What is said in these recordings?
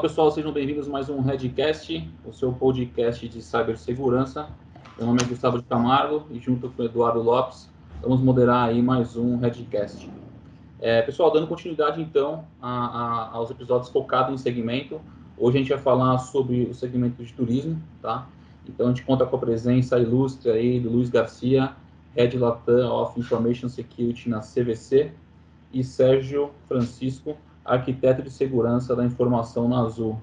pessoal, sejam bem-vindos a mais um Redcast, o seu podcast de cibersegurança. Meu nome é Gustavo de Camargo e junto com o Eduardo Lopes vamos moderar aí mais um Redcast. É, pessoal, dando continuidade então a, a, aos episódios focados em segmento, hoje a gente vai falar sobre o segmento de turismo, tá? Então a gente conta com a presença ilustre aí do Luiz Garcia, Head Latam of Information Security na CVC, e Sérgio Francisco, arquiteto de segurança da informação na Azul.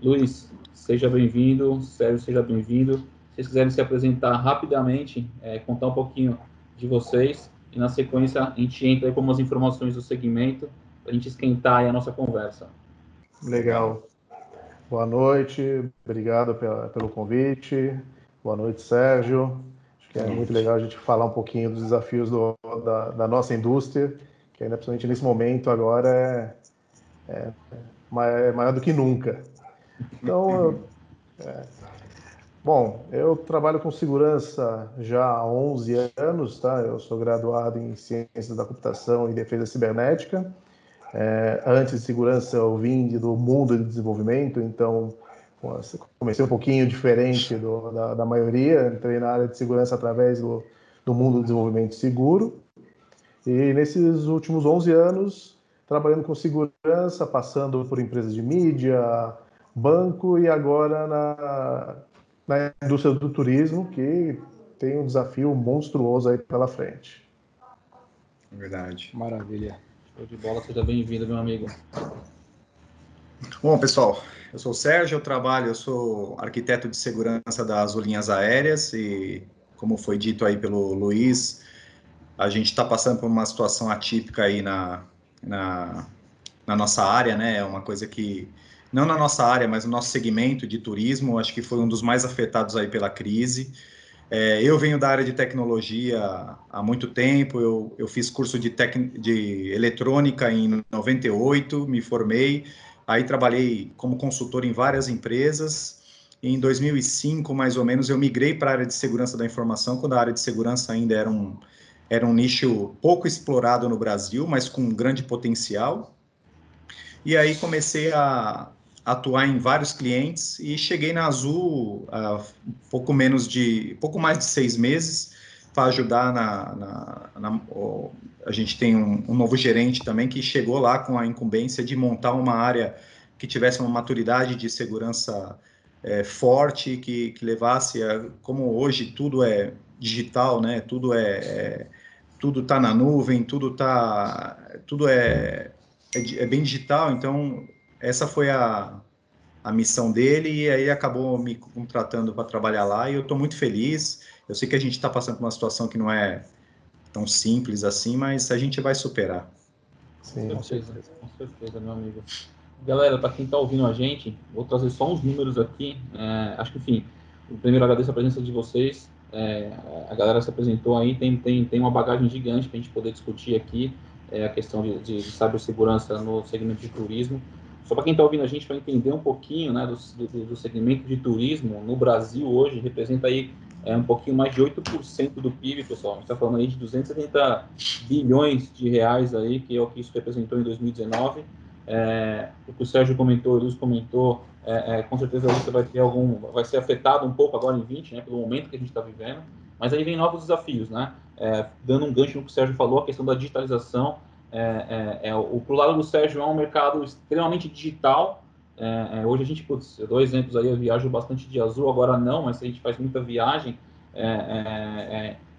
Luiz, seja bem-vindo. Sérgio, seja bem-vindo. Se vocês quiserem se apresentar rapidamente, é, contar um pouquinho de vocês, e na sequência a gente entra com umas informações do segmento, para a gente esquentar a nossa conversa. Legal. Boa noite, obrigado pela, pelo convite. Boa noite, Sérgio. Acho que é muito legal a gente falar um pouquinho dos desafios do, da, da nossa indústria, que ainda principalmente nesse momento agora é maior do que nunca. Então, é, bom, eu trabalho com segurança já há 11 anos, tá? Eu sou graduado em Ciências da Computação e Defesa Cibernética. É, antes de segurança, eu vim do mundo de desenvolvimento, então comecei um pouquinho diferente do, da, da, maioria. Entrei na área de segurança através do, do mundo do desenvolvimento seguro. E nesses últimos 11 anos, trabalhando com segurança, passando por empresas de mídia, banco e agora na, na indústria do turismo, que tem um desafio monstruoso aí pela frente. Verdade. Maravilha. Show de bola, seja bem-vindo, meu amigo. Bom, pessoal, eu sou o Sérgio, eu trabalho, eu sou arquiteto de segurança das linhas aéreas e, como foi dito aí pelo Luiz, a gente está passando por uma situação atípica aí na, na, na nossa área, né? É uma coisa que não na nossa área, mas no nosso segmento de turismo, acho que foi um dos mais afetados aí pela crise. É, eu venho da área de tecnologia há muito tempo, eu, eu fiz curso de, tec, de eletrônica em 98, me formei, aí trabalhei como consultor em várias empresas. Em 2005, mais ou menos, eu migrei para a área de segurança da informação, quando a área de segurança ainda era um, era um nicho pouco explorado no Brasil, mas com grande potencial. E aí comecei a atuar em vários clientes e cheguei na Azul há pouco menos de, pouco mais de seis meses para ajudar na, na, na a gente tem um, um, novo gerente também que chegou lá com a incumbência de montar uma área que tivesse uma maturidade de segurança é, forte, que, que levasse, a, como hoje tudo é digital, né? Tudo é, é tudo está na nuvem, tudo tá, tudo é, é, é, bem digital. Então essa foi a, a missão dele e aí acabou me contratando para trabalhar lá e eu estou muito feliz. Eu sei que a gente está passando por uma situação que não é tão simples assim, mas a gente vai superar. Sim, com certeza, com certeza, meu amigo. Galera, para quem está ouvindo a gente, vou trazer só uns números aqui. É, acho que, enfim, primeiro agradeço a presença de vocês. É, a galera se apresentou aí, tem, tem, tem uma bagagem gigante para a gente poder discutir aqui é, a questão de, de, de cibersegurança no segmento de turismo. Só para quem está ouvindo a gente, para entender um pouquinho né, do, do, do, segmento de turismo no Brasil hoje, representa aí é, um pouquinho mais de 8% do PIB, pessoal. A gente está falando aí de 270 bilhões de reais aí, que é o que isso representou em 2019. É, o que o Sérgio comentou, o Luiz comentou, é, é, com certeza você vai ter algum, vai ser afetado um pouco agora em 20, né, pelo momento que a gente está vivendo, mas aí vem novos desafios, né, é, dando um gancho no que o Sérgio falou, a questão da digitalização, é, é, é o pro lado do Sérgio é um mercado extremamente digital, hoje a gente, putz, eu dou exemplos aí, eu viajo bastante de azul, agora não, mas a gente faz muita viagem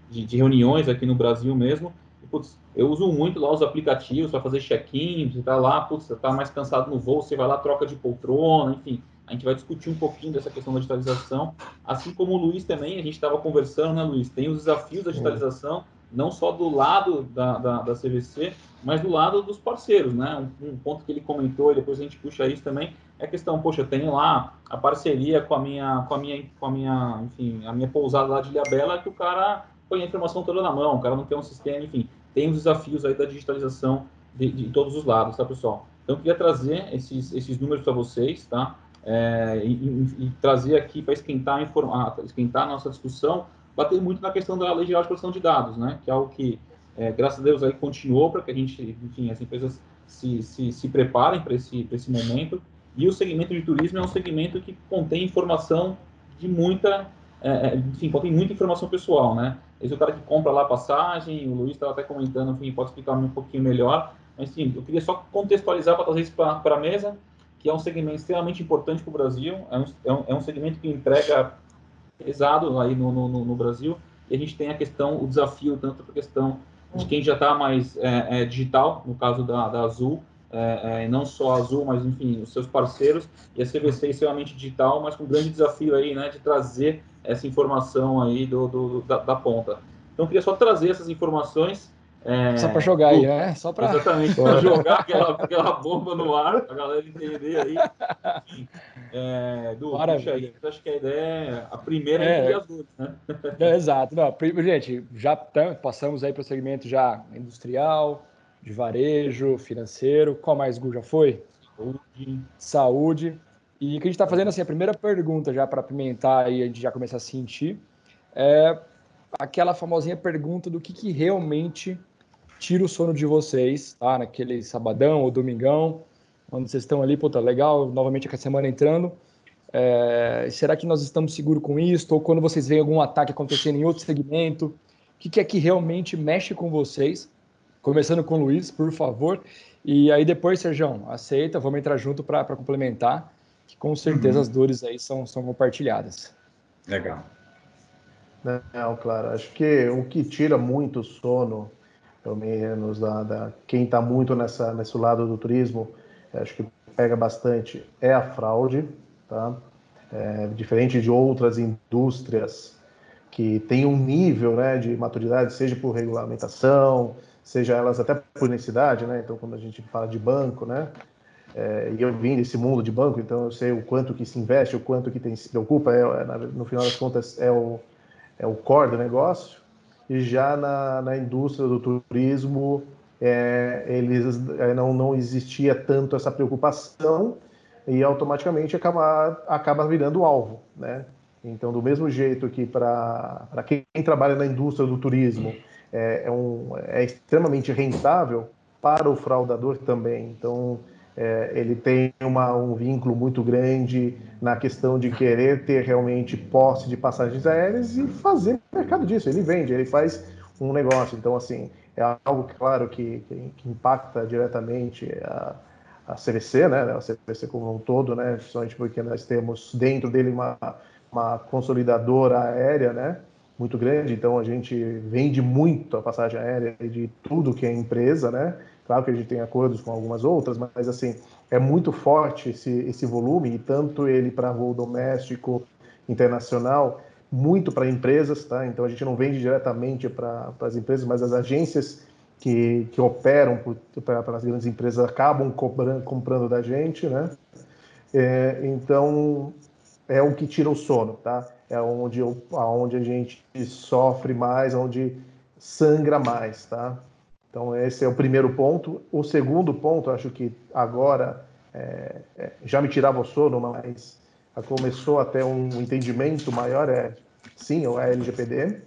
de, de reuniões aqui no Brasil mesmo, putz, eu uso muito lá os aplicativos para fazer check-in, você está lá, putz, você está mais cansado no voo, você vai lá, troca de poltrona, enfim. A gente vai discutir um pouquinho dessa questão da digitalização, assim como o Luiz também, a gente estava conversando, né, Luiz? Tem os desafios da digitalização, não só do lado da, da, da CVC, mas do lado dos parceiros, né? Um, um, ponto que ele comentou, e depois a gente puxa isso também, é a questão, poxa, eu tenho lá a parceria com a minha, com a minha, com a minha, enfim, a minha pousada lá de Ilhabela, que o cara põe a informação toda na mão, o cara não tem um sistema, enfim tem os desafios aí da digitalização de, de todos os lados, tá, pessoal? Então, eu queria trazer esses, esses números para vocês, tá? É, e, e, e, trazer aqui para esquentar, informar, esquentar a nossa discussão, bater muito na questão da Lei Geral de Proteção de Dados, né? Que é algo que, é, graças a Deus, aí continuou para que a gente, enfim, as empresas se, se, se preparem para esse, esse momento. E o segmento de turismo é um segmento que contém informação de muita, é, é enfim, contém muita informação pessoal, né? Esse é o cara que compra lá a passagem, o Luiz estava até comentando, enfim, pode explicar um pouquinho melhor. Mas, sim, eu queria só contextualizar para trazer isso para a mesa, que é um segmento extremamente importante para o Brasil, é um, é, um, é um segmento que entrega pesado aí no, no, no, Brasil, e a gente tem a questão, o desafio, tanto a questão de quem já está mais é, é, digital, no caso da, da Azul, é, é, não só a Azul, mas enfim, os seus parceiros, e a CVC extremamente digital, mas com um grande desafio aí, né, de trazer essa informação aí do, do da, da, ponta. Então, eu queria só trazer essas informações. É, só para jogar aí, né? Só para exatamente para jogar aquela, aquela bomba no ar, a galera entender aí. Enfim, é, du, puxa aí, acho que a ideia é a primeira é, entre as duas, né? É, exato. Não, gente, já passamos aí para o segmento já industrial, de varejo, financeiro. Qual mais, Gu, já foi? Saúde. Saúde. E o que a gente está fazendo, assim, a primeira pergunta já para pimentar e a gente já começar a sentir, é aquela famosinha pergunta do que, que realmente tira o sono de vocês, tá? Naquele sabadão ou domingão, onde vocês estão ali, puta, legal, novamente com a semana entrando. É, será que nós estamos seguros com isso? Ou quando vocês veem algum ataque acontecendo em outro segmento, o que, que é que realmente mexe com vocês? Começando com o Luiz, por favor. E aí depois, Sérgio, aceita, vamos entrar junto para complementar, que com certeza uhum. as dores aí são, são compartilhadas. Legal. Não, claro. Acho que o que tira muito sono, pelo menos da, da quem está muito nessa, nesse lado do turismo, acho que pega bastante, é a fraude, tá? É, diferente de outras indústrias que têm um nível né, de maturidade, seja por regulamentação, seja elas até por necessidade, né? Então, quando a gente fala de banco, né? É, e eu vim desse mundo de banco, então eu sei o quanto que se investe, o quanto que tem, se preocupa, é, é, no final das contas é o, é o core do negócio. E já na, na indústria do turismo, é, eles é, não, não existia tanto essa preocupação e automaticamente acaba, acaba virando alvo, né? Então, do mesmo jeito que para quem trabalha na indústria do turismo, é, é, um, é extremamente rentável para o fraudador também. Então, é, ele tem uma, um vínculo muito grande na questão de querer ter realmente posse de passagens aéreas e fazer mercado disso. Ele vende, ele faz um negócio. Então, assim, é algo, claro, que, que, impacta diretamente a, a CVC, né? A CVC como um todo, né? Principalmente porque nós temos dentro dele uma, uma consolidadora aérea, né? muito grande, então a gente vende muito a passagem aérea de tudo que é empresa, né? Claro que a gente tem acordos com algumas outras, mas assim, é muito forte esse, esse volume, e tanto ele para voo doméstico, internacional, muito para empresas, tá? Então a gente não vende diretamente para as empresas, mas as agências que, que operam para as grandes empresas acabam comprando, comprando da gente, né? É, então é o que tira o sono, tá? é onde, onde a gente sofre mais, onde sangra mais, tá? Então, esse é o primeiro ponto. O segundo ponto, acho que agora é, é, já me tirava o sono, mas começou a ter um entendimento maior, é sim, o LGPD,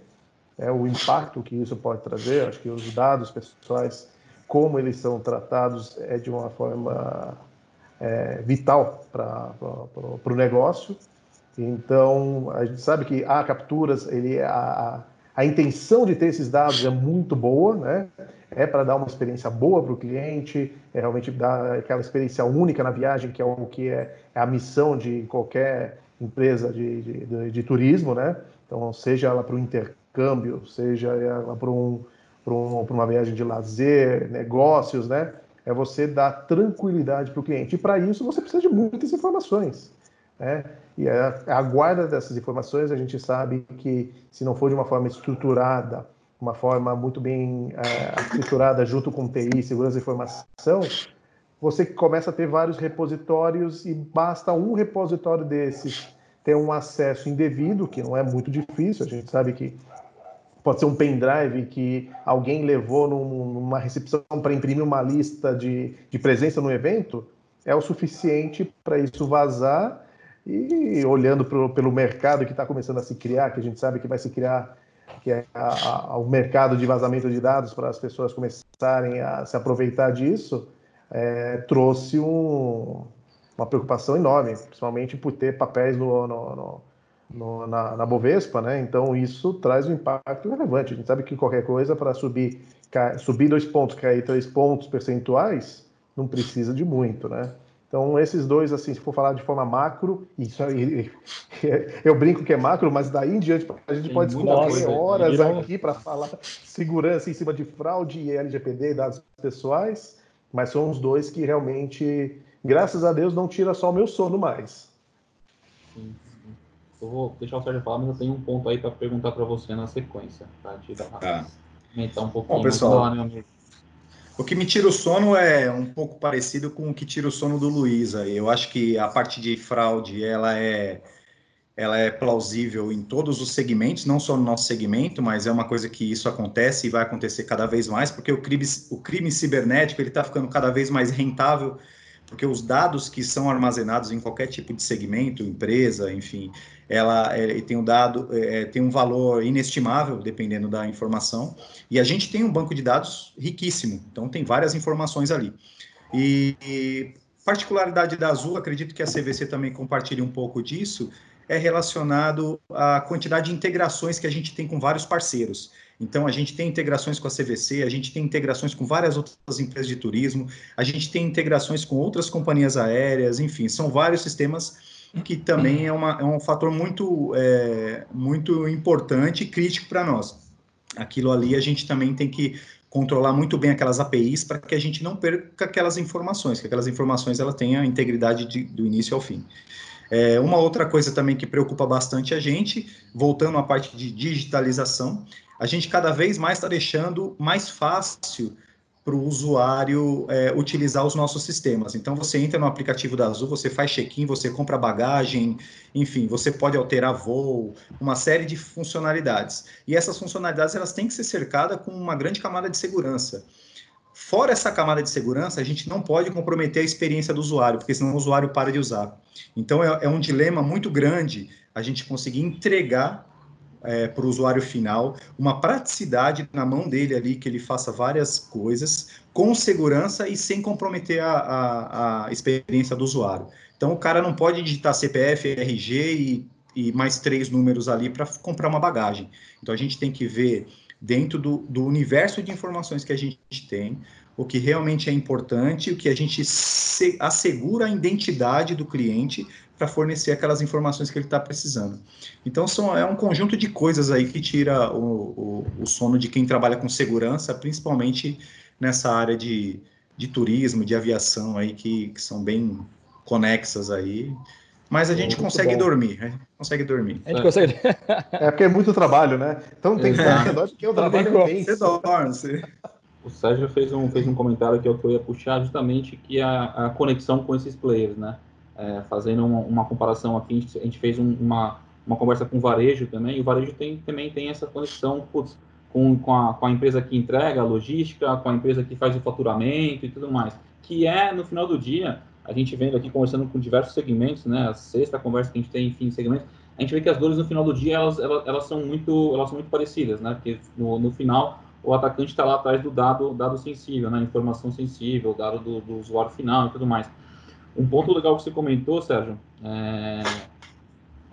é o impacto que isso pode trazer. Acho que os dados pessoais, como eles são tratados, é de uma forma é, vital para o negócio. Então, a gente sabe que há capturas, ele, a, a intenção de ter esses dados é muito boa, né? É para dar uma experiência boa para o cliente, é realmente dar aquela experiência única na viagem, que é o que é, é a missão de qualquer empresa de, de, de, de turismo, né? Então, seja ela para o intercâmbio, seja ela para um, um, uma viagem de lazer, negócios, né? É você dar tranquilidade para o cliente. E para isso você precisa de muitas informações. Né? E a, a guarda dessas informações, a gente sabe que se não for de uma forma estruturada, uma forma muito bem é, estruturada junto com TI, segurança de informação, você começa a ter vários repositórios e basta um repositório desses ter um acesso indevido, que não é muito difícil, a gente sabe que pode ser um pendrive que alguém levou numa recepção para imprimir uma lista de, de presença no evento, é o suficiente para isso vazar e olhando pro, pelo mercado que está começando a se criar, que a gente sabe que vai se criar, que é a, a, o mercado de vazamento de dados para as pessoas começarem a se aproveitar disso, é, trouxe um, uma preocupação enorme, principalmente por ter papéis no, no, no, no na, na, Bovespa, né? Então isso traz um impacto relevante. A gente sabe que qualquer coisa para subir, subir dois pontos, cair três pontos percentuais, não precisa de muito, né? Então, esses dois, assim, se for falar de forma macro, isso aí, eu brinco que é macro, mas daí em diante a gente Tem pode discutir horas aqui para falar segurança em cima de fraude e LGPD, dados pessoais, mas são os dois que realmente, graças a Deus, não tira só o meu sono mais. Sim, sim. Eu vou deixar o Sérgio falar, mas eu tenho um ponto aí para perguntar para você na sequência, tá? Tirar, tá. Aumentar um pouquinho. Bom, pessoal, lá, meu amigo. O que me tira o sono é um pouco parecido com o que tira o sono do Luiz. Eu acho que a parte de fraude ela é, ela é plausível em todos os segmentos, não só no nosso segmento, mas é uma coisa que isso acontece e vai acontecer cada vez mais, porque o crime, o crime cibernético ele está ficando cada vez mais rentável porque os dados que são armazenados em qualquer tipo de segmento, empresa, enfim, ela é, tem um dado, é, tem um valor inestimável, dependendo da informação, e a gente tem um banco de dados riquíssimo, então tem várias informações ali. E, e particularidade da Azul, acredito que a CVC também compartilhe um pouco disso, é relacionado à quantidade de integrações que a gente tem com vários parceiros. Então, a gente tem integrações com a CVC, a gente tem integrações com várias outras empresas de turismo, a gente tem integrações com outras companhias aéreas, enfim, são vários sistemas que também é, uma, é um fator muito, é, muito importante e crítico para nós. Aquilo ali a gente também tem que controlar muito bem aquelas APIs para que a gente não perca aquelas informações, que aquelas informações ela tenha integridade de, do início ao fim. É, uma outra coisa também que preocupa bastante a gente, voltando à parte de digitalização, a gente cada vez mais está deixando mais fácil para o usuário é, utilizar os nossos sistemas. Então, você entra no aplicativo da Azul, você faz check-in, você compra bagagem, enfim, você pode alterar voo, uma série de funcionalidades. E essas funcionalidades elas têm que ser cercadas com uma grande camada de segurança. Fora essa camada de segurança, a gente não pode comprometer a experiência do usuário, porque senão o usuário para de usar. Então, é, é um dilema muito grande a gente conseguir entregar é, para o usuário final, uma praticidade na mão dele ali, que ele faça várias coisas com segurança e sem comprometer a, a, a experiência do usuário. Então, o cara não pode digitar CPF, RG e, e mais três números ali para comprar uma bagagem. Então, a gente tem que ver dentro do, do universo de informações que a gente tem, o que realmente é importante, o que a gente se, assegura a identidade do cliente para fornecer aquelas informações que ele está precisando. Então, são, é um conjunto de coisas aí que tira o, o, o sono de quem trabalha com segurança, principalmente nessa área de, de turismo, de aviação aí, que, que são bem conexas aí. Mas a gente consegue bom. dormir, né? Consegue dormir. A gente consegue. É porque é muito trabalho, né? Então tem que porque o trabalho é bem. Você dorme, você... O Sérgio fez um, fez um comentário que eu ia puxar justamente que a, a conexão com esses players, né? É, fazendo uma, uma, comparação aqui, a gente, a gente fez um, uma, uma conversa com o varejo também, e o varejo tem, também tem essa conexão putz, com, com, a, com a empresa que entrega a logística, com a empresa que faz o faturamento e tudo mais, que é, no final do dia, a gente vendo aqui, conversando com diversos segmentos, né, a sexta conversa que a gente tem, enfim, segmentos, a gente vê que as dores no final do dia, elas, elas, elas são, muito, elas são muito parecidas, né, porque no, no final, o atacante está lá atrás do dado, dado sensível, né, informação sensível, dado do, do usuário final e tudo mais. Um ponto legal que você comentou, Sérgio, é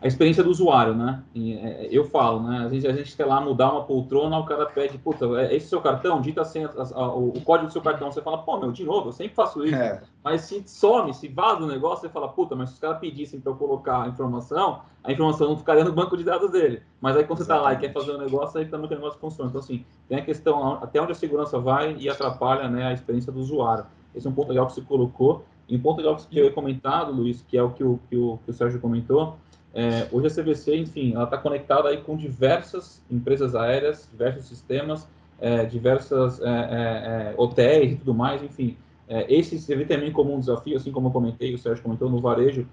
a experiência do usuário, né? É, eu falo, né? Às vezes a gente quer lá mudar uma poltrona, o cara pede, puta, é esse seu cartão? Dita assim, o código do seu cartão. Você fala, pô, meu, de novo, eu sempre faço isso. É. Mas se some, se vaza o negócio, você fala, puta, mas se os caras pedissem para eu colocar a informação, a informação não ficaria no banco de dados dele. Mas aí quando Exatamente. você tá lá e quer fazer um negócio, aí também o negócio funciona. Então, assim, tem a questão até onde a segurança vai e atrapalha né, a experiência do usuário. Esse é um ponto legal que você colocou. E um ponto legal que eu ia comentado, Luiz, que é o que o, que o, que o Sérgio comentou, é, hoje a CVC, enfim, ela está conectada aí com diversas empresas aéreas, diversos sistemas, é, diversas é, é, é hotéis e tudo mais, enfim. É, esse se vê também como um desafio, assim como eu comentei, o Sérgio comentou no varejo,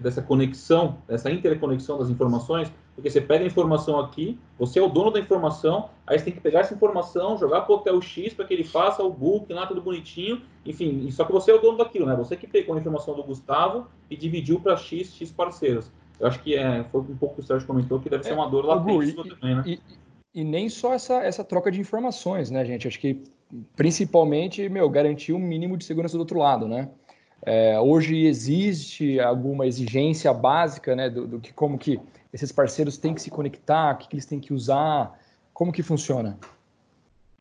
dessa conexão, dessa interconexão das informações, porque você pega a informação aqui, você é o dono da informação, aí você tem que pegar essa informação, jogar para o hotel X para que ele faça o booking lá, tudo bonitinho, enfim, só que você é o dono daquilo, né? Você que pegou a informação do Gustavo e dividiu para X, X parceiros. Eu acho que é, foi um pouco que o Sérgio comentou que deve ser uma dor latente e, também, né? E, e, nem só essa, essa troca de informações, né, gente? Acho que principalmente, meu, garantir um mínimo de segurança do outro lado, né? É, hoje existe alguma exigência básica, né, do, do, que como que esses parceiros têm que se conectar, o que, que eles têm que usar, como que funciona?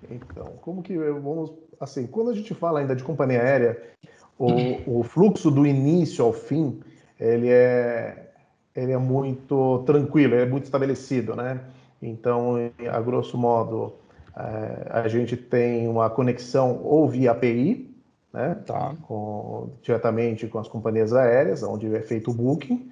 Então, como que vamos assim, quando a gente fala ainda de companhia aérea, o, o fluxo do início ao fim, ele é ele é muito tranquilo, é muito estabelecido, né? Então, a grosso modo, é, a gente tem uma conexão ou via API, né? Tá. Com, diretamente com as companhias aéreas, onde é feito o booking,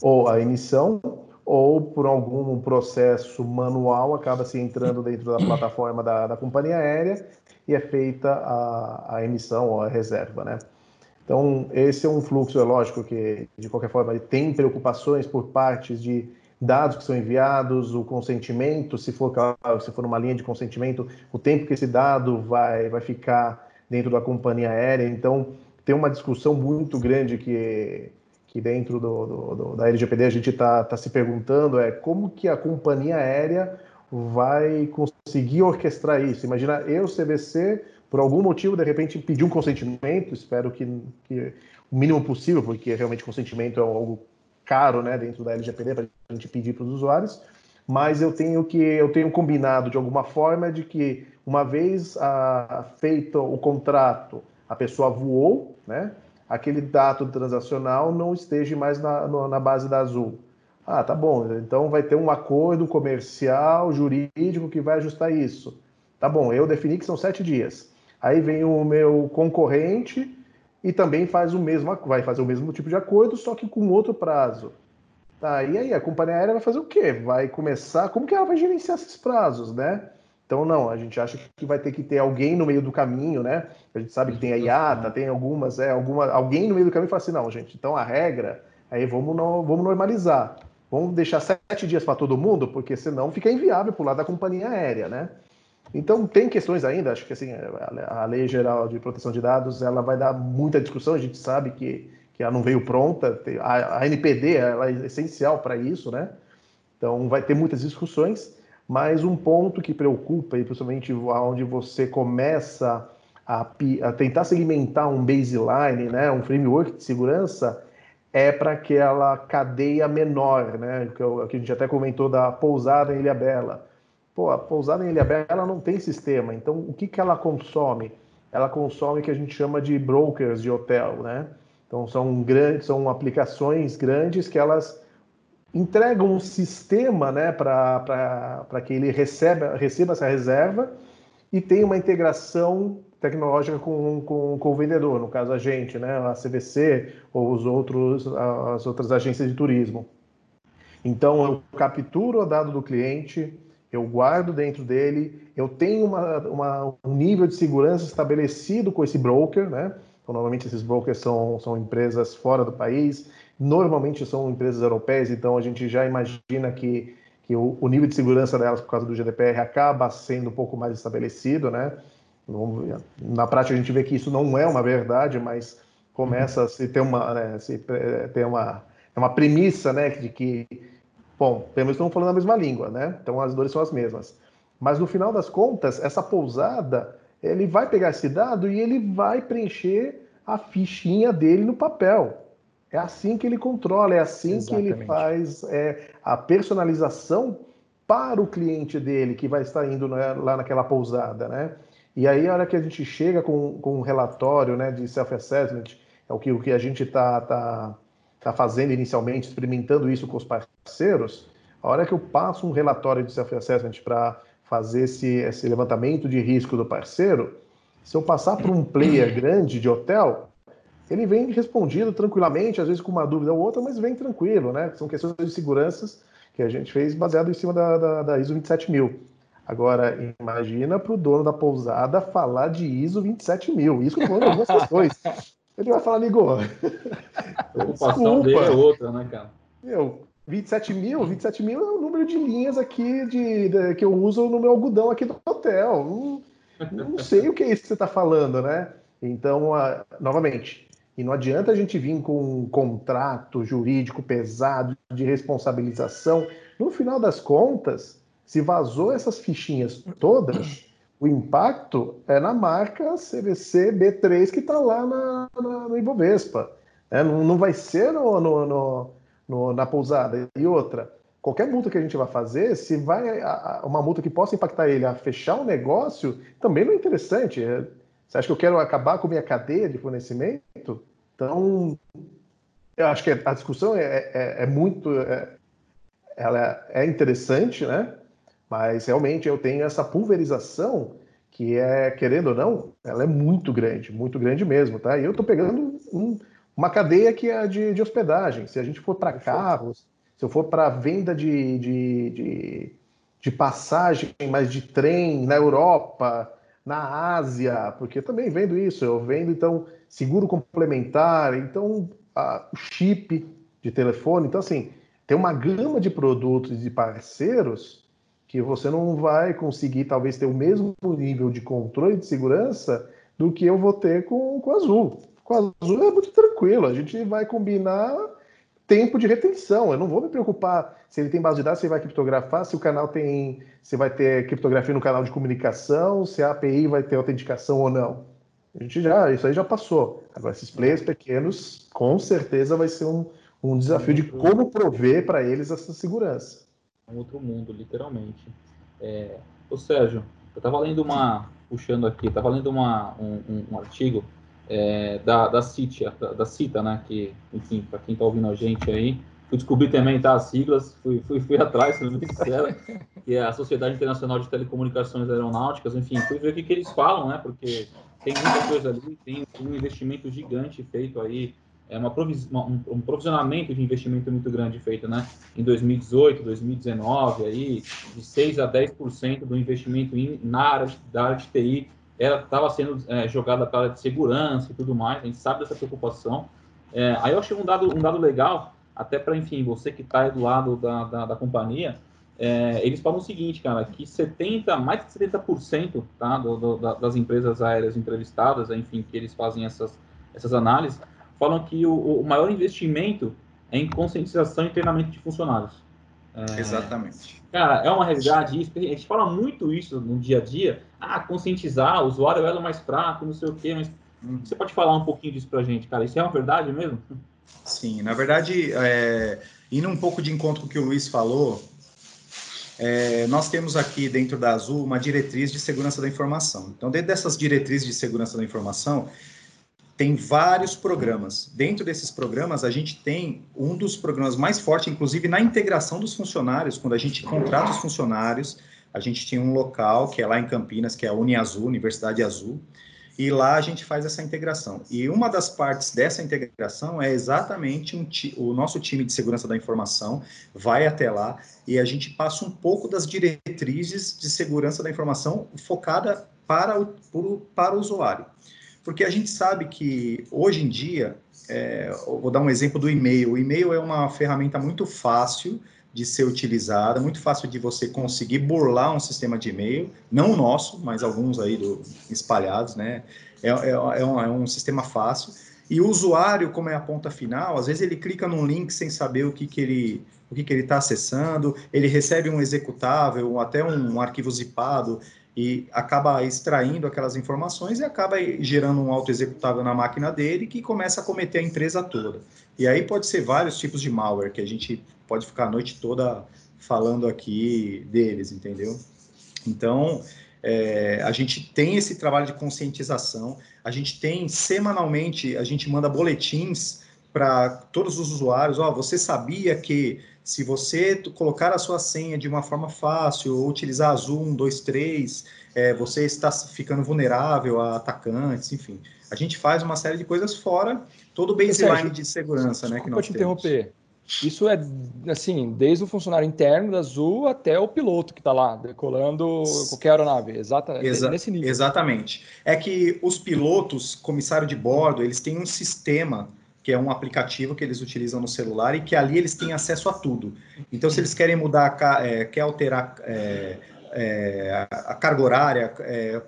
ou a emissão, ou por algum processo manual acaba se entrando dentro da plataforma da, da companhia aérea e é feita a, a emissão ou a reserva, né? Então, esse é um fluxo, é lógico que, de qualquer forma, tem preocupações por partes de dados que são enviados, o consentimento, se for, se for uma linha de consentimento, o tempo que esse dado vai, vai ficar dentro da companhia aérea. Então, tem uma discussão muito grande que, que dentro do, do, do da LGPD a gente está tá se perguntando é como que a companhia aérea vai conseguir orquestrar isso. Imagina eu, CVC, por algum motivo, de repente, pedir um consentimento, espero que, que o mínimo possível, porque realmente consentimento é algo caro né, dentro da LGPD para a gente pedir para os usuários, mas eu tenho que eu tenho combinado de alguma forma de que uma vez a, feito o contrato, a pessoa voou, né? Aquele dado transacional não esteja mais na, na base da Azul. Ah, tá bom. Então vai ter um acordo comercial, jurídico que vai ajustar isso. Tá bom. Eu defini que são sete dias. Aí vem o meu concorrente e também faz o mesmo, vai fazer o mesmo tipo de acordo, só que com outro prazo. Tá, e aí a companhia aérea vai fazer o quê? Vai começar, como que ela vai gerenciar esses prazos, né? Então, não, a gente acha que vai ter que ter alguém no meio do caminho, né? A gente sabe que tem a IATA, tem algumas, é, alguma, alguém no meio do caminho fala assim, não, gente, então a regra, aí vamos, no, vamos normalizar. Vamos deixar sete dias para todo mundo, porque senão fica inviável para o lado da companhia aérea, né? Então, tem questões ainda, acho que assim, a Lei Geral de Proteção de Dados, ela vai dar muita discussão, a gente sabe que, que ela não veio pronta, a, a NPD ela é essencial para isso, né? Então, vai ter muitas discussões, mas um ponto que preocupa, e principalmente onde você começa a, a, tentar segmentar um baseline, né, um framework de segurança, é para aquela cadeia menor, né, que, eu, que, a gente até comentou da pousada em Ilhabela. Pô, a pousada em Ilhabela não tem sistema, então o que, que ela consome? Ela consome o que a gente chama de brokers de hotel, né? Então são grandes, são aplicações grandes que elas entregam um sistema né, para que ele receba, receba essa reserva e tem uma integração tecnológica com, com, com, o vendedor, no caso a gente, né, a CVC ou os outros, as outras agências de turismo. Então eu capturo o dado do cliente, eu guardo dentro dele, eu tenho uma, uma, um nível de segurança estabelecido com esse broker, né? Então, normalmente esses brokers são, são empresas fora do país, normalmente são empresas europeias, então a gente já imagina que, que o, o, nível de segurança delas, por causa do GDPR, acaba sendo um pouco mais estabelecido, né? Na prática, a gente vê que isso não é uma verdade, mas começa a se ter uma, né, se ter uma, é uma premissa, né, de que, bom, pelo menos estamos falando a mesma língua, né? Então as dores são as mesmas. Mas no final das contas, essa pousada, ele vai pegar esse dado e ele vai preencher a fichinha dele no papel. É assim que ele controla, é assim Exatamente. que ele faz é, a personalização para o cliente dele que vai estar indo né, lá naquela pousada, né? E aí, a hora que a gente chega com, com um relatório né, de self-assessment, é o que, o que a gente está tá, tá fazendo inicialmente, experimentando isso com os parceiros, a hora que eu passo um relatório de self-assessment para fazer esse, esse levantamento de risco do parceiro, se eu passar para um player grande de hotel, ele vem respondido tranquilamente, às vezes com uma dúvida ou outra, mas vem tranquilo, né? São questões de seguranças que a gente fez baseado em cima da, da, da ISO 27000. Agora, imagina para o dono da pousada falar de ISO 27000. Isso que eu falando algumas questões. Ele vai falar, amigo. Preocupação dele é outra, né, cara? Meu, 27 mil, 27 mil é o número de linhas aqui de, de, que eu uso no meu algodão aqui do hotel. Não, não sei o que é isso que você está falando, né? Então, uh, novamente, e não adianta a gente vir com um contrato jurídico pesado de responsabilização. No final das contas, se vazou essas fichinhas todas, O impacto é na marca CVC B3 que está lá na, na, no Ibovespa. É, não, não, vai ser no, no, no, na pousada. E outra, qualquer multa que a gente vai fazer, se vai a, a, uma multa que possa impactar ele a fechar um negócio, também não é interessante. É, você acha que eu quero acabar com minha cadeia de fornecimento? Então, eu acho que a discussão é, é, é muito. É, ela é interessante, né? Mas realmente eu tenho essa pulverização que é, querendo ou não, ela é muito grande, muito grande mesmo, tá? E eu estou pegando um, uma cadeia que é de, de, hospedagem. Se a gente for para carros, se eu for para venda de, de, de, de passagem, mas de trem na Europa, na Ásia, porque eu também vendo isso, eu vendo então seguro complementar, então a, o chip de telefone, então assim, tem uma gama de produtos e de parceiros que você não vai conseguir talvez ter o mesmo nível de controle de segurança do que eu vou ter com, com o Azul. Com o Azul é muito tranquilo, a gente vai combinar tempo de retenção. Eu não vou me preocupar se ele tem base de dados, se vai criptografar, se o canal tem, se vai ter criptografia no canal de comunicação, se a API vai ter autenticação ou não. A gente já, isso aí já passou. Agora, esses players pequenos, com certeza vai ser um, um desafio de como prover para eles essa segurança. Um outro mundo, literalmente. É... Ô Sérgio, eu estava lendo uma, puxando aqui, estava lendo uma, um, um, um artigo é, da, da CITA, da, da CITA, né, que, enfim, para quem está ouvindo a gente aí, fui descobrir também, tá, as siglas, fui, fui, fui atrás, sendo muito sincero, que é a Sociedade Internacional de Telecomunicações Aeronáuticas, enfim, fui ver o que, que eles falam, né, porque tem muita coisa ali, tem um investimento gigante feito aí, é uma um, um provisionamento de investimento muito grande feito, né, em 2018, 2019, aí, de 6 a 10% do investimento in, na área, da área de TI estava sendo é, jogada para de segurança e tudo mais, a gente sabe dessa preocupação. É, aí eu achei um dado, um dado legal, até para, enfim, você que está do lado da, da, da companhia, é, eles falam o seguinte, cara, que 70, mais de 70% tá, do, do, das empresas aéreas entrevistadas, enfim, que eles fazem essas, essas análises, falam que o, o maior investimento é em conscientização e treinamento de funcionários. É, Exatamente. Cara, é uma realidade isso. A gente fala muito isso no dia a dia. Ah, conscientizar, o usuário é mais fraco, não sei o quê, mas hum. você pode falar um pouquinho disso pra gente, cara? Isso é uma verdade mesmo? Sim, na verdade, é, indo um pouco de encontro com o que o Luiz falou, é, nós temos aqui dentro da Azul uma diretriz de segurança da informação. Então, dentro dessas diretrizes de segurança da informação, tem vários programas. Dentro desses programas, a gente tem um dos programas mais fortes, inclusive na integração dos funcionários, quando a gente contrata os funcionários, a gente tinha um local, que é lá em Campinas, que é a Uniazul, Universidade Azul, e lá a gente faz essa integração. E uma das partes dessa integração é exatamente um o nosso time de segurança da informação vai até lá e a gente passa um pouco das diretrizes de segurança da informação focada para o, para o usuário. Porque a gente sabe que hoje em dia, é, vou dar um exemplo do e-mail. O e-mail é uma ferramenta muito fácil de ser utilizada, muito fácil de você conseguir burlar um sistema de e-mail, não o nosso, mas alguns aí do, espalhados, né? É, é, é, um, é um sistema fácil. E o usuário, como é a ponta final, às vezes ele clica num link sem saber o que, que ele o que, que ele está acessando, ele recebe um executável, até um, um arquivo zipado, e acaba extraindo aquelas informações e acaba gerando um auto-executável na máquina dele que começa a cometer a empresa toda. E aí pode ser vários tipos de malware que a gente pode ficar a noite toda falando aqui deles, entendeu? Então, é, a gente tem esse trabalho de conscientização, a gente tem semanalmente, a gente manda boletins para todos os usuários, ó, oh, você sabia que se você colocar a sua senha de uma forma fácil, ou utilizar Azul 1, 2, 3, é, você está ficando vulnerável a atacantes, enfim. A gente faz uma série de coisas fora todo o baseline Sérgio, de segurança, né? Que nós te interromper. Isso é, assim, desde o funcionário interno da Azul até o piloto que está lá, decolando qualquer aeronave. Exata, Exa nesse nível. Exatamente. É que os pilotos, comissário de bordo, eles têm um sistema que é um aplicativo que eles utilizam no celular e que ali eles têm acesso a tudo. Então, se eles querem mudar, é, quer alterar é, é, a carga horária, é,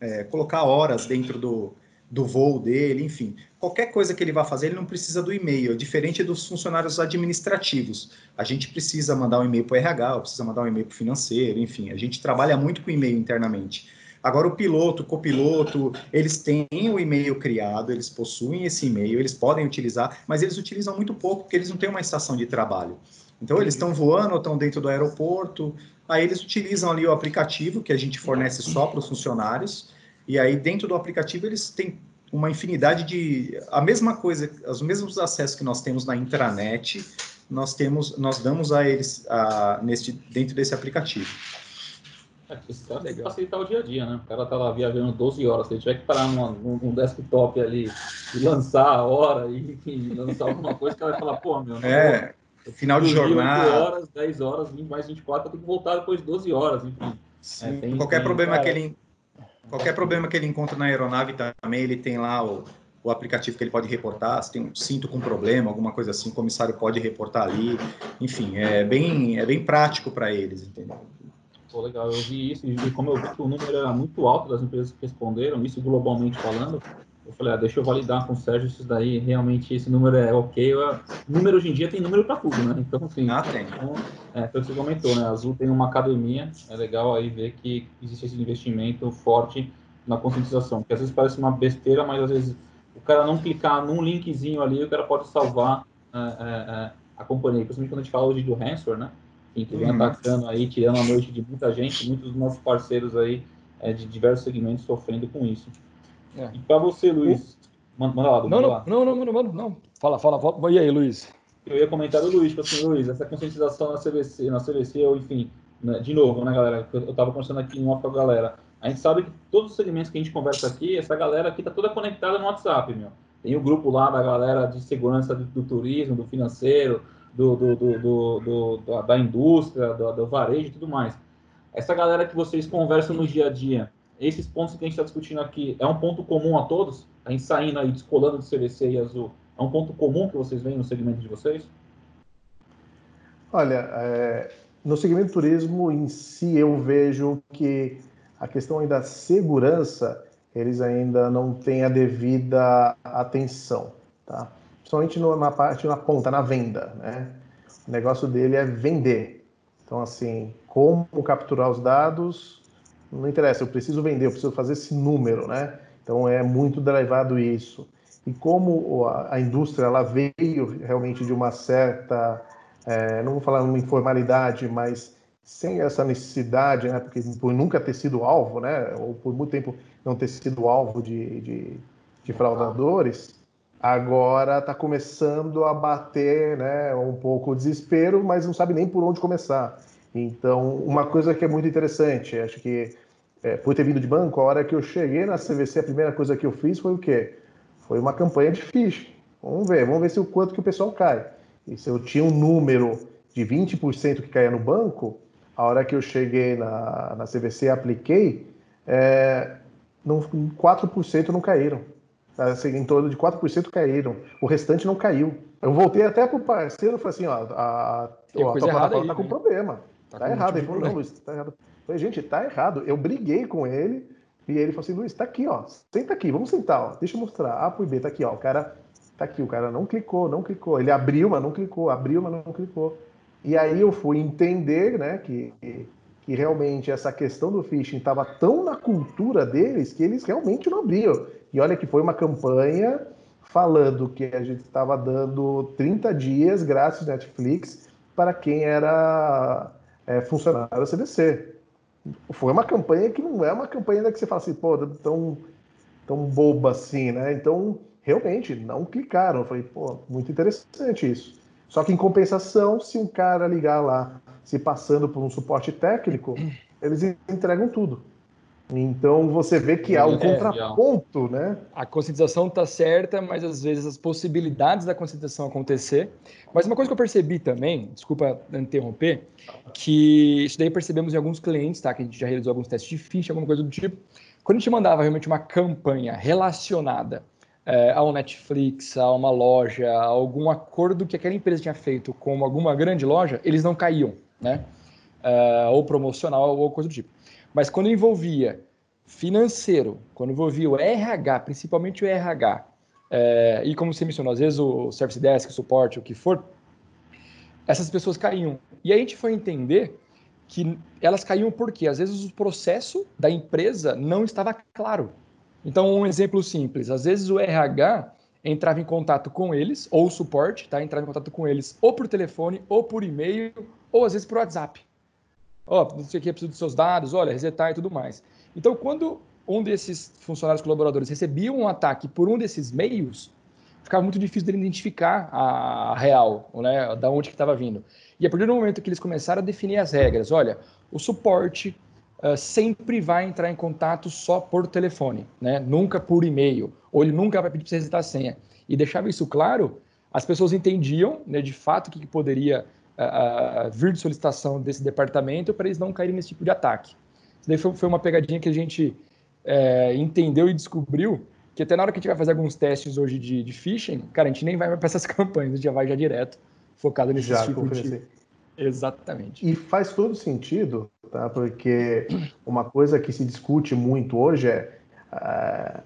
é, colocar horas dentro do, do voo dele, enfim, qualquer coisa que ele vá fazer, ele não precisa do e-mail, diferente dos funcionários administrativos. A gente precisa mandar um e-mail para o RH, precisa mandar um e-mail para o financeiro, enfim, a gente trabalha muito com e-mail internamente. Agora, o piloto, o copiloto, eles têm o e-mail criado, eles possuem esse e-mail, eles podem utilizar, mas eles utilizam muito pouco, porque eles não têm uma estação de trabalho. Então, eles estão voando ou estão dentro do aeroporto, aí eles utilizam ali o aplicativo que a gente fornece só para os funcionários, e aí dentro do aplicativo eles têm uma infinidade de a mesma coisa, os mesmos acessos que nós temos na intranet, nós temos, nós damos a eles a, neste dentro desse aplicativo. É, isso vai facilitar o dia a dia, né? O cara tá lá viajando 12 horas, se ele tiver que parar numa, num, desktop ali e lançar a hora e, e lançar alguma coisa, o cara vai falar, pô, meu, é, final de jornada. 8 horas, 10 horas, 20 mais 24, eu tenho que voltar depois de 12 horas, enfim. Sim, é, tem, qualquer tem, problema cara, que ele qualquer problema que ele encontra na aeronave também, ele tem lá o, o aplicativo que ele pode reportar, se tem um cinto com problema, alguma coisa assim, o comissário pode reportar ali. Enfim, é bem, é bem prático para eles, entendeu? Pô, legal, eu vi isso, e como eu vi que o número era muito alto das empresas que responderam, isso globalmente falando, eu falei, ah, deixa eu validar com o Sérgio isso daí, realmente esse número é ok. O número hoje em dia tem número para tudo, né? Então, assim, ah, tem. Então, é, foi o que você comentou, né? A Azul tem uma academia, é legal aí ver que existe esse investimento forte na conscientização, que às vezes parece uma besteira, mas às vezes o cara não clicar num linkzinho ali, o cara pode salvar é, é, é a companhia, principalmente quando a gente fala hoje do ransomware, né? que vem uhum. atacando aí, tirando a noite de muita gente, muitos dos nossos parceiros aí é, de diversos segmentos sofrendo com isso. É. E para você, Luiz, manda, manda lá, não, não, lá. Não, não, não, não, não, fala, fala, fala, e aí, Luiz? Eu ia comentar o Luiz, tipo assim, Luiz, essa conscientização na CVC, na CVC, ou enfim, né, de novo, né, galera, eu estava conversando aqui em off com a galera, a gente sabe que todos os segmentos que a gente conversa aqui, essa galera aqui tá toda conectada no WhatsApp, meu. Tem o grupo lá da galera de segurança do, do turismo, do financeiro, do, do, do, do da indústria, do, varejo e tudo mais. Essa galera que vocês conversam no dia a dia, esses pontos que a gente está discutindo aqui, é um ponto comum a todos? A gente saindo aí, descolando de CVC e Azul, é um ponto comum que vocês veem no segmento de vocês? Olha, é, no segmento turismo em si, eu vejo que a questão ainda da segurança, eles ainda não têm a devida atenção, tá? Principalmente na parte, na ponta, na venda, né? O negócio dele é vender. Então, assim, como capturar os dados, não interessa, eu preciso vender, eu preciso fazer esse número, né? Então, é muito derivado isso. E como a, indústria, ela veio realmente de uma certa, é, não vou falar uma informalidade, mas sem essa necessidade, né, porque por nunca ter sido alvo, né, ou por muito tempo não ter sido alvo de, de, de fraudadores, agora está começando a bater né, um pouco o desespero, mas não sabe nem por onde começar. Então, uma coisa que é muito interessante, acho que é, por ter vindo de banco, a hora que eu cheguei na CVC, a primeira coisa que eu fiz foi o quê? Foi uma campanha de phishing. Vamos ver, vamos ver se o quanto que o pessoal cai. E se eu tinha um número de 20% que caía no banco, a hora que eu cheguei na, na CVC e apliquei, é, não, 4% não caíram. Assim, em torno de 4% caíram. O restante não caiu. Eu voltei até para o parceiro e falei assim: ó, a, a, tua plataforma está com né? problema. Tá, tá errado. Ele falou: não, Luiz, tá errado. Falei, gente, tá errado. Eu briguei com ele e ele falou assim: Luiz, tá aqui, ó. Senta aqui, vamos sentar, ó. Deixa eu mostrar. A pro B, tá aqui, ó. O cara tá aqui, o cara não clicou, não clicou. Ele abriu, mas não clicou, abriu, mas não clicou. E aí eu fui entender, né, que, que realmente essa questão do phishing estava tão na cultura deles que eles realmente não abriam. E olha que foi uma campanha falando que a gente estava dando 30 dias grátis Netflix para quem era é, funcionário da CBC. Foi uma campanha que não é uma campanha que você fala assim, pô, tão, tão boba assim, né? Então, realmente, não clicaram. Eu falei, pô, muito interessante isso. Só que em compensação, se um cara ligar lá, se passando por um suporte técnico, eles entregam tudo. Então você vê que há um é, contraponto, né? A conscientização está certa, mas às vezes as possibilidades da conscientização acontecer. Mas uma coisa que eu percebi também, desculpa interromper, que isso daí percebemos em alguns clientes, tá? Que a gente já realizou alguns testes de ficha, alguma coisa do tipo. Quando a gente mandava realmente uma campanha relacionada é, ao Netflix, a uma loja, a algum acordo que aquela empresa tinha feito com alguma grande loja, eles não caíam, né? É, ou promocional, ou coisa do tipo. Mas quando envolvia financeiro, quando envolvia o RH, principalmente o RH, é, e como você mencionou, às vezes o Service Desk, o suporte, o que for, essas pessoas caíam. E a gente foi entender que elas caíam porque às vezes o processo da empresa não estava claro. Então, um exemplo simples, às vezes o RH entrava em contato com eles, ou o suporte, tá? Entrava em contato com eles ou por telefone, ou por e-mail, ou às vezes por WhatsApp. Ó, oh, não sei o que, preciso dos seus dados, olha, resetar e tudo mais. Então, quando um desses funcionários colaboradores recebia um ataque por um desses meios, ficava muito difícil dele identificar a real, né, da onde que estava vindo. E a partir do momento que eles começaram a definir as regras, olha, o suporte uh, sempre vai entrar em contato só por telefone, né, nunca por e-mail, ou ele nunca vai pedir para você resetar a senha. E deixava isso claro, as pessoas entendiam, né, de fato, o que, que poderia uh, vir de solicitação desse departamento para eles não caírem nesse tipo de ataque. Isso daí foi, foi uma pegadinha que a gente é, entendeu e descobriu que até na hora que a gente vai fazer alguns testes hoje de, de phishing, cara, a gente nem vai para essas campanhas, a gente já vai já direto, focado nesse já, tipo de... Exatamente. E faz todo sentido, tá? Porque uma coisa que se discute muito hoje é uh,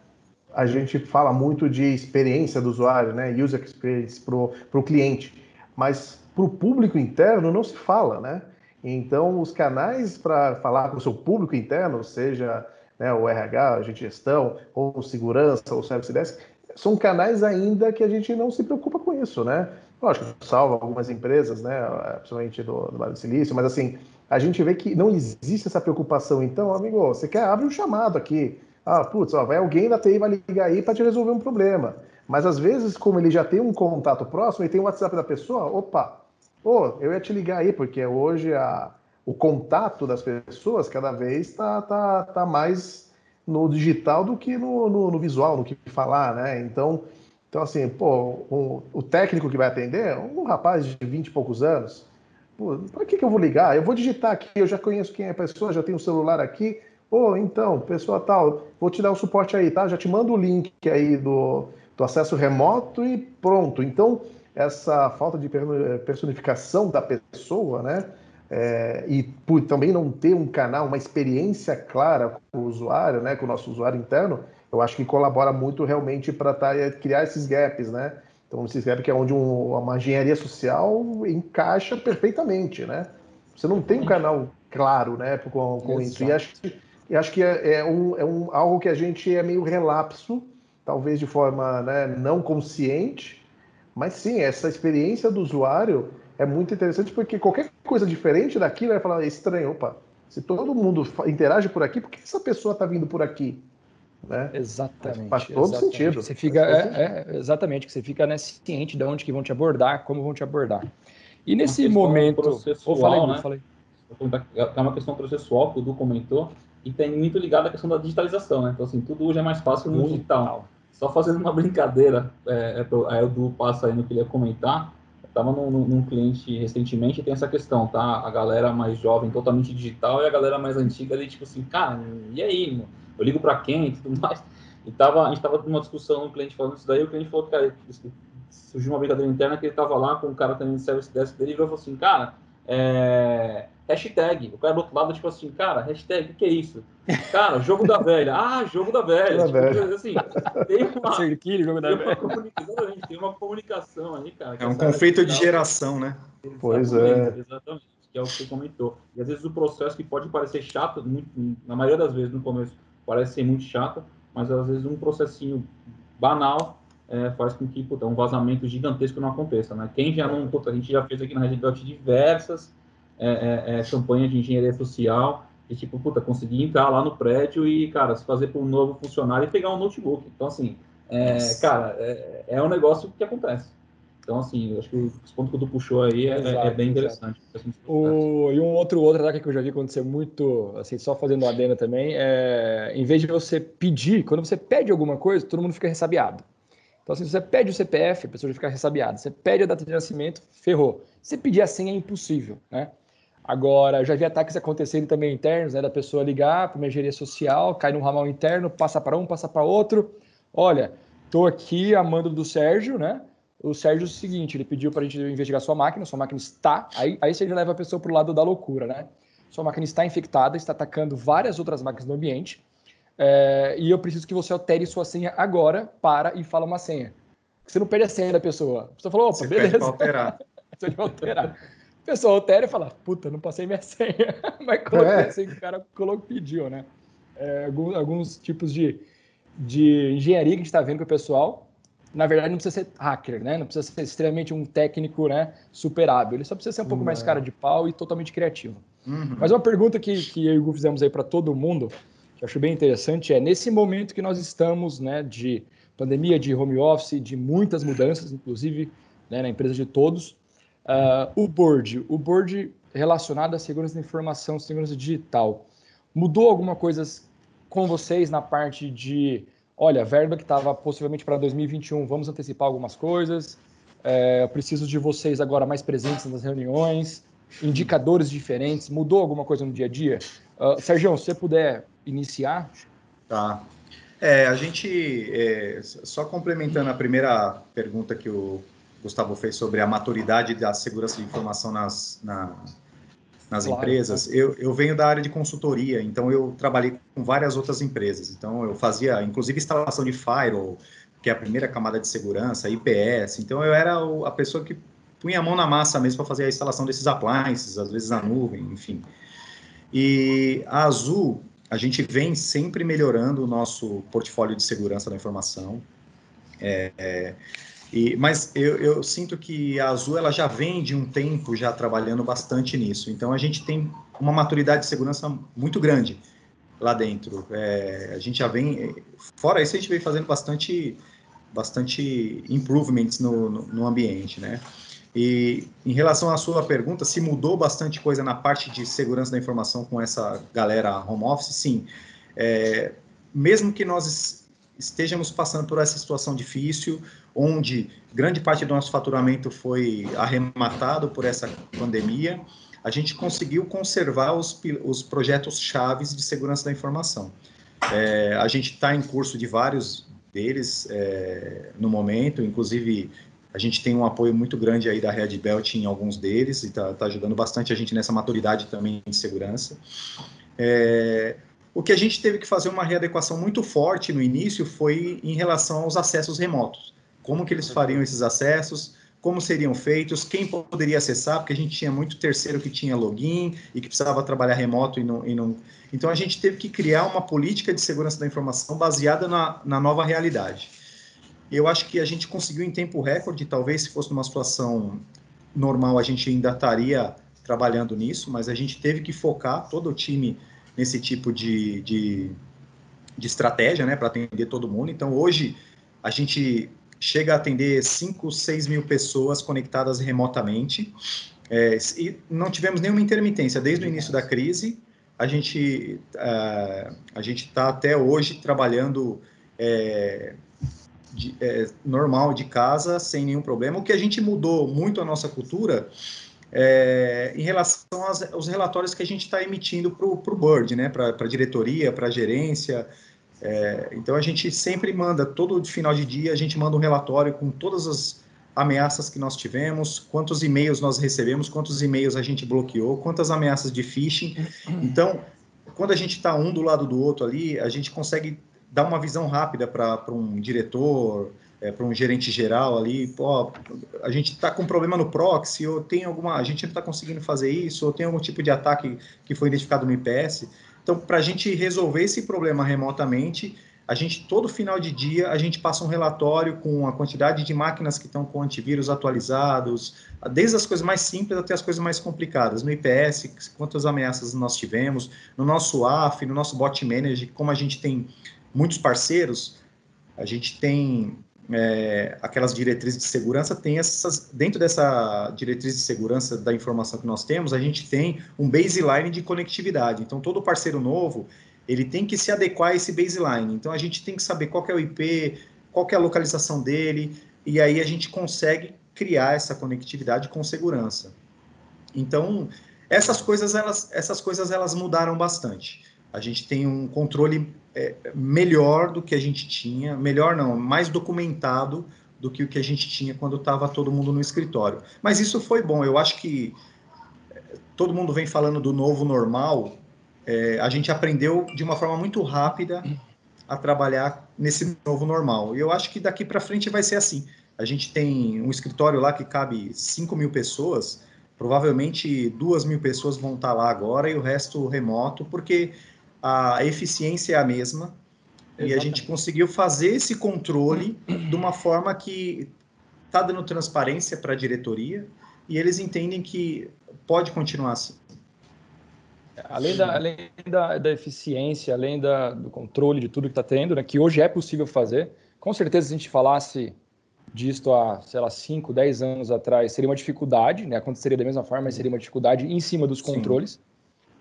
a gente fala muito de experiência do usuário, né? User experience para o cliente, mas para o público interno não se fala, né? Então, os canais para falar com o seu público interno, seja né, o RH, a gente gestão, ou segurança, ou service desk, são canais ainda que a gente não se preocupa com isso, né? Lógico, salva algumas empresas, né, principalmente do, do Vale do Silício, mas assim, a gente vê que não existe essa preocupação. Então, amigo, você quer, abre um chamado aqui. Ah, putz, ó, vai alguém da TI vai ligar aí para te resolver um problema. Mas às vezes, como ele já tem um contato próximo e tem o WhatsApp da pessoa, opa, oh, eu ia te ligar aí, porque hoje a, o contato das pessoas cada vez está tá, tá mais no digital do que no, no, no, visual, no que falar, né? Então, então assim, pô, o, o técnico que vai atender um rapaz de 20 e poucos anos. Para que, que eu vou ligar? Eu vou digitar aqui, eu já conheço quem é a pessoa, já tenho o celular aqui. Pô, então, pessoa tal, vou te dar o suporte aí, tá? Já te mando o link aí do, do acesso remoto e pronto. Então, essa falta de personificação da pessoa, né? é, e por também não ter um canal, uma experiência clara com o usuário, né, com o nosso usuário interno, eu acho que colabora muito realmente para tá, criar esses gaps, né? Então, esses gaps que é onde um, uma engenharia social encaixa perfeitamente, né? Você não tem um canal claro, né, com, com isso. E acho que, e acho que é, é, um, é um, algo que a gente é meio relapso, talvez de forma né, não consciente, mas sim, essa experiência do usuário é muito interessante porque qualquer coisa diferente daquilo vai falar é estranho, opa, se todo mundo interage por aqui, por que essa pessoa está vindo por aqui? Né? Exatamente. Faz todo exatamente. sentido. Você fica, é, é, exatamente, que você fica né, ciente de onde que vão te abordar, como vão te abordar. E nesse momento. Processual, falei, né? falei. É uma questão processual que o Du comentou, e tem muito ligado à questão da digitalização, né? Então, assim, tudo hoje é mais fácil no digital. Só fazendo uma brincadeira, é, é, aí o Du passa aí no que ele ia comentar, estava num, num, cliente recentemente e tem essa questão, tá? A galera mais jovem, totalmente digital, e a galera mais antiga ali, tipo assim, cara, e aí, Eu ligo para quem e tudo mais. E tava, a gente tava numa discussão, um cliente falando isso daí, o cliente falou, cara, surgiu uma brincadeira interna que ele tava lá com o cara também de service desk dele e falou assim, cara, é, hashtag. O cara do outro lado, tipo assim, cara, hashtag, o que, é isso? Cara, jogo da velha. Ah, jogo da velha. tipo, velha. Assim, tem uma, Cerquilho, jogo da velha. tem uma comunicação aí, cara. É um conflito de geração, né? Pois é. Exatamente, que é o que você comentou. E às vezes o processo que pode parecer chato, muito, na maioria das vezes no começo, parece ser muito chato, mas às vezes um processinho banal é, faz com que puta, um vazamento gigantesco não aconteça, né? Quem já não, puta, a gente já fez aqui na Red Dot diversas é, é, é, campanha de engenharia social e tipo, puta, conseguir entrar lá no prédio e, cara, se fazer para um novo funcionário e pegar um notebook. Então, assim, é, cara, é, é, um negócio que acontece. Então, assim, acho que o ponto que tu puxou aí é, exato, é bem interessante. O, e um outro outro ataque que eu já vi acontecer muito, assim, só fazendo adenda também, é em vez de você pedir, quando você pede alguma coisa, todo mundo fica ressabiado. Então, assim, se você pede o CPF, a pessoa já fica ressabiada. Você pede a data de nascimento, ferrou. Se pedir a senha, é impossível, né? Agora, já vi ataques acontecerem também internos, né, da pessoa ligar para uma engenharia social, cai num ramal interno, passa para um, passa para outro. Olha, estou aqui a mando do Sérgio, né? O Sérgio é o seguinte, ele pediu para a gente investigar sua máquina, sua máquina está, aí, aí você já leva a pessoa para o lado da loucura, né? Sua máquina está infectada, está atacando várias outras máquinas no ambiente, é, e eu preciso que você altere sua senha agora para e fala uma senha. Você não perde a senha da pessoa. A pessoa falou, opa, você beleza. Pede alterar. você pode alterar. pessoal altera e fala, puta, não passei minha senha. Mas coloquei é. assim que o cara colocou, pediu, né? É, alguns, alguns tipos de, de engenharia que a gente está vendo com o pessoal. Na verdade, não precisa ser hacker, né? Não precisa ser extremamente um técnico né, superável. Ele só precisa ser um pouco mais é. cara de pau e totalmente criativo. Uhum. Mas uma pergunta que, que eu e o Gu fizemos aí para todo mundo, que eu acho bem interessante, é nesse momento que nós estamos, né, de pandemia, de home office, de muitas mudanças, inclusive né, na empresa de todos, uh, o board, o board relacionado à segurança da informação, segurança digital, mudou alguma coisa com vocês na parte de, olha, verba que estava possivelmente para 2021, vamos antecipar algumas coisas, é, eu preciso de vocês agora mais presentes nas reuniões, indicadores diferentes, mudou alguma coisa no dia a dia? Uh, Sérgio, se você puder iniciar. Tá. É, a gente, é, só complementando a primeira pergunta que o Gustavo fez sobre a maturidade da segurança de informação nas, na, nas claro, empresas, eu, eu venho da área de consultoria, então eu trabalhei com várias outras empresas. Então eu fazia, inclusive, instalação de firewall, que é a primeira camada de segurança, IPS. Então eu era a pessoa que punha a mão na massa mesmo para fazer a instalação desses appliances, às vezes na nuvem, enfim. E a Azul, a gente vem sempre melhorando o nosso portfólio de segurança da informação. É, é, e, mas eu, eu, sinto que a Azul ela já vem de um tempo já trabalhando bastante nisso. Então a gente tem uma maturidade de segurança muito grande lá dentro. É, a gente já vem, fora isso a gente vem fazendo bastante, bastante improvements no, no, no ambiente, né? E em relação à sua pergunta, se mudou bastante coisa na parte de segurança da informação com essa galera home office, sim. É, mesmo que nós estejamos passando por essa situação difícil, onde grande parte do nosso faturamento foi arrematado por essa pandemia, a gente conseguiu conservar os, os projetos chaves de segurança da informação. É, a gente está em curso de vários deles é, no momento, inclusive a gente tem um apoio muito grande aí da Red Belt em alguns deles e está tá ajudando bastante a gente nessa maturidade também de segurança. É, o que a gente teve que fazer uma readequação muito forte no início foi em relação aos acessos remotos. Como que eles fariam esses acessos, como seriam feitos, quem poderia acessar, porque a gente tinha muito terceiro que tinha login e que precisava trabalhar remoto e não... E não... Então, a gente teve que criar uma política de segurança da informação baseada na, na nova realidade. Eu acho que a gente conseguiu em tempo recorde, talvez se fosse numa situação normal, a gente ainda estaria trabalhando nisso, mas a gente teve que focar todo o time nesse tipo de, de, de estratégia, né, para atender todo mundo. Então, hoje, a gente chega a atender 5, 6 mil pessoas conectadas remotamente, é, e não tivemos nenhuma intermitência desde o início da crise. A gente uh, a gente está até hoje trabalhando é, de, é, normal de casa sem nenhum problema. O que a gente mudou muito a nossa cultura é, em relação aos, aos, relatórios que a gente está emitindo para o board, né, para a diretoria, para a gerência. É, então a gente sempre manda, todo final de dia, a gente manda um relatório com todas as ameaças que nós tivemos, quantos e-mails nós recebemos, quantos e-mails a gente bloqueou, quantas ameaças de phishing. Então, quando a gente está um do lado do outro ali, a gente consegue dar uma visão rápida para um diretor, é, para um gerente geral ali, pô, a gente está com problema no proxy, ou tem alguma, a gente não está conseguindo fazer isso, ou tem algum tipo de ataque que foi identificado no IPS. Então, para a gente resolver esse problema remotamente, a gente, todo final de dia, a gente passa um relatório com a quantidade de máquinas que estão com antivírus atualizados, desde as coisas mais simples até as coisas mais complicadas. No IPS, quantas ameaças nós tivemos, no nosso AF, no nosso Bot Manager, como a gente tem muitos parceiros, a gente tem é, aquelas diretrizes de segurança, tem essas, dentro dessa diretriz de segurança da informação que nós temos, a gente tem um baseline de conectividade. Então, todo parceiro novo, ele tem que se adequar a esse baseline. Então, a gente tem que saber qual é o IP, qual é a localização dele, e aí a gente consegue criar essa conectividade com segurança. Então, essas coisas, elas, essas coisas, elas mudaram bastante. A gente tem um controle é, melhor do que a gente tinha, melhor não, mais documentado do que o que a gente tinha quando estava todo mundo no escritório. Mas isso foi bom, eu acho que é, todo mundo vem falando do novo normal, é, a gente aprendeu de uma forma muito rápida a trabalhar nesse novo normal. E eu acho que daqui para frente vai ser assim. A gente tem um escritório lá que cabe 5 mil pessoas, provavelmente duas mil pessoas vão estar lá agora e o resto remoto, porque a eficiência é a mesma Exatamente. e a gente conseguiu fazer esse controle de uma forma que está dando transparência para a diretoria e eles entendem que pode continuar assim. Além da, além da, da eficiência, além da, do controle de tudo que está tendo, né, que hoje é possível fazer, com certeza se a gente falasse disto há, sei lá, 5, 10 anos atrás, seria uma dificuldade, né? Aconteceria da mesma forma, mas seria uma dificuldade em cima dos controles.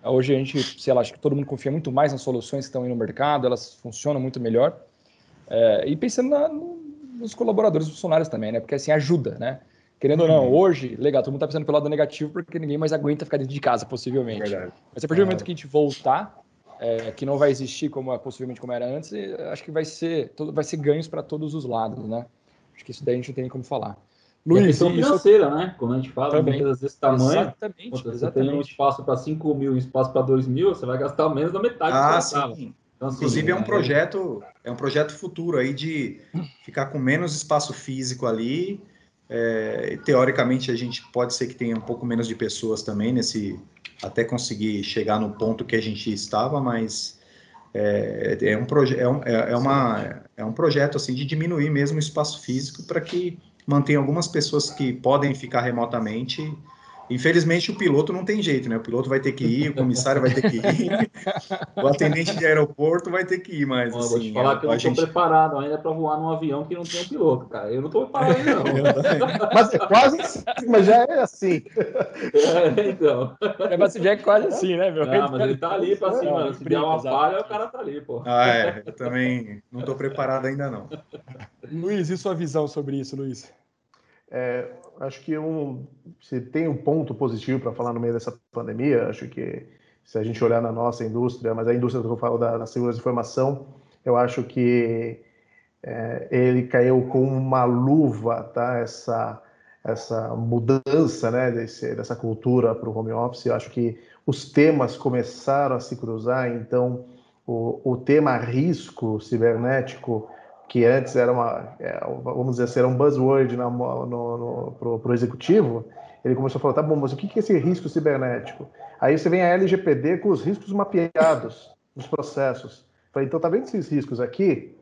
Hoje a gente, sei lá, acho que todo mundo confia muito mais nas soluções que estão aí no mercado, elas funcionam muito melhor. É, e pensando na, nos colaboradores, funcionários também, né? Porque assim ajuda, né? Querendo ou não, uhum. hoje, legal, todo mundo tá pensando pelo lado negativo porque ninguém mais aguenta ficar dentro de casa, possivelmente. Verdade. Mas a partir do momento que a gente voltar, é, que não vai existir como possivelmente como era antes, acho que vai ser, todo, vai ser ganhos para todos os lados, né? Acho que isso daí a gente não tem como falar. Luiz, questão financeira, isso... né? Quando a gente fala Também. empresas desse tamanho, exatamente, você exatamente. tem um espaço para 5 mil e espaço para 2 mil, você vai gastar menos da metade ah, sim. Então, assim, Inclusive é um é, projeto, é um projeto futuro aí de ficar com menos espaço físico ali. É, teoricamente a gente pode ser que tenha um pouco menos de pessoas também nesse até conseguir chegar no ponto que a gente estava, mas é, é um, proje é, um, é, é uma, é um projeto assim de diminuir mesmo o espaço físico para que mantenha algumas pessoas que podem ficar remotamente Infelizmente, o piloto não tem jeito, né? O piloto vai ter que ir, o comissário vai ter que ir, o atendente de aeroporto vai ter que ir, mas. Bom, assim, vou te assim, falar é, que eu não estou gente... preparado ainda para voar num avião que não tem um piloto, cara. Eu não estou preparado ainda, não. mas é quase assim, mas já é assim. É, então. É, mas já é quase assim, né, meu? Não, mas ele tá ali para cima. Se der uma falha, o cara tá ali, pô. Ah, é. Eu também não estou preparado ainda, não. Luiz, e sua visão sobre isso, Luiz? É, acho que um, se tem um ponto positivo para falar no meio dessa pandemia, acho que se a gente olhar na nossa indústria, mas a indústria que eu falo da, da segurança de informação, eu acho que é, ele caiu com uma luva, tá? Essa essa mudança, né, desse, dessa cultura para o home office. Eu acho que os temas começaram a se cruzar. Então, o, o tema risco cibernético que antes era uma, é, vamos dizer era um buzzword para o executivo, ele começou a falar, tá bom, mas o que é esse risco cibernético? Aí você vem a LGPD com os riscos mapeados nos processos. Falei, então tá vendo esses riscos aqui?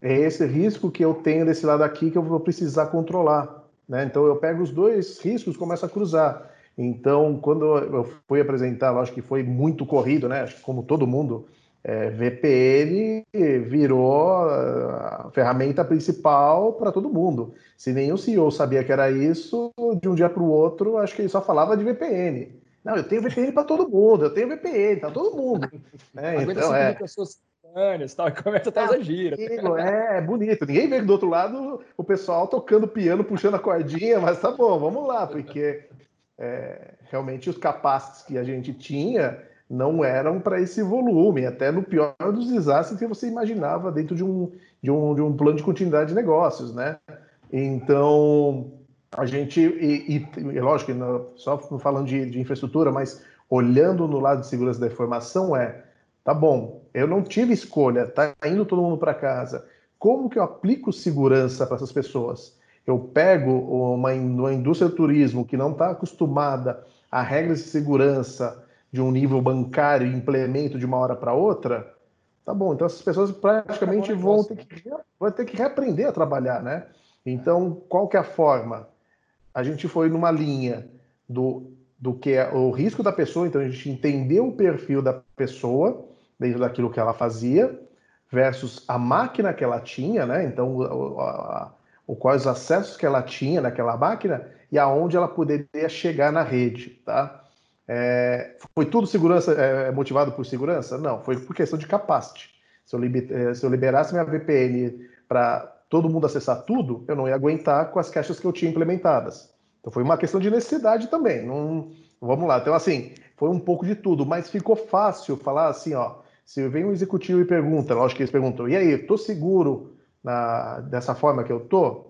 É esse risco que eu tenho desse lado aqui que eu vou precisar controlar. Né? Então eu pego os dois riscos começo a cruzar. Então, quando eu fui apresentar, lógico que foi muito corrido, né? Como todo mundo, é, VPN virou a ferramenta principal para todo mundo. Se nenhum CEO sabia que era isso, de um dia para o outro, acho que ele só falava de VPN. Não, eu tenho VPN para todo mundo, eu tenho VPN para todo mundo. É, então, é. pessoas tal, e começa a trazer gira. É, é bonito. Ninguém vê do outro lado o pessoal tocando piano, puxando a cordinha, mas tá bom, vamos lá, porque é, realmente os capacites que a gente tinha não eram para esse volume, até no pior dos desastres que você imaginava dentro de um, de um, de um plano de continuidade de negócios, né? Então, a gente, e, e lógico, só falando de, de, infraestrutura, mas olhando no lado de segurança da informação é, tá bom, eu não tive escolha, tá indo todo mundo para casa, como que eu aplico segurança para essas pessoas? Eu pego uma, uma indústria do turismo que não está acostumada a regras de segurança, de um nível bancário e implemento de uma hora para outra, tá bom. Então essas pessoas praticamente vão ter, que, vão ter que reaprender a trabalhar, né? Então, qual que é a forma? A gente foi numa linha do, do que é o risco da pessoa, então a gente entendeu o perfil da pessoa dentro daquilo que ela fazia, versus a máquina que ela tinha, né? Então, o, a, o, quais os acessos que ela tinha naquela máquina e aonde ela poderia chegar na rede, tá? É, foi tudo segurança é, motivado por segurança? Não, foi por questão de capacity. Se eu, é, se eu liberasse minha VPN para todo mundo acessar tudo, eu não ia aguentar com as caixas que eu tinha implementadas. Então foi uma questão de necessidade também. Não, vamos lá. Então, assim, foi um pouco de tudo, mas ficou fácil falar assim, ó. Se vem um executivo e pergunta, lógico que eles perguntam, e aí, tô seguro na, dessa forma que eu tô?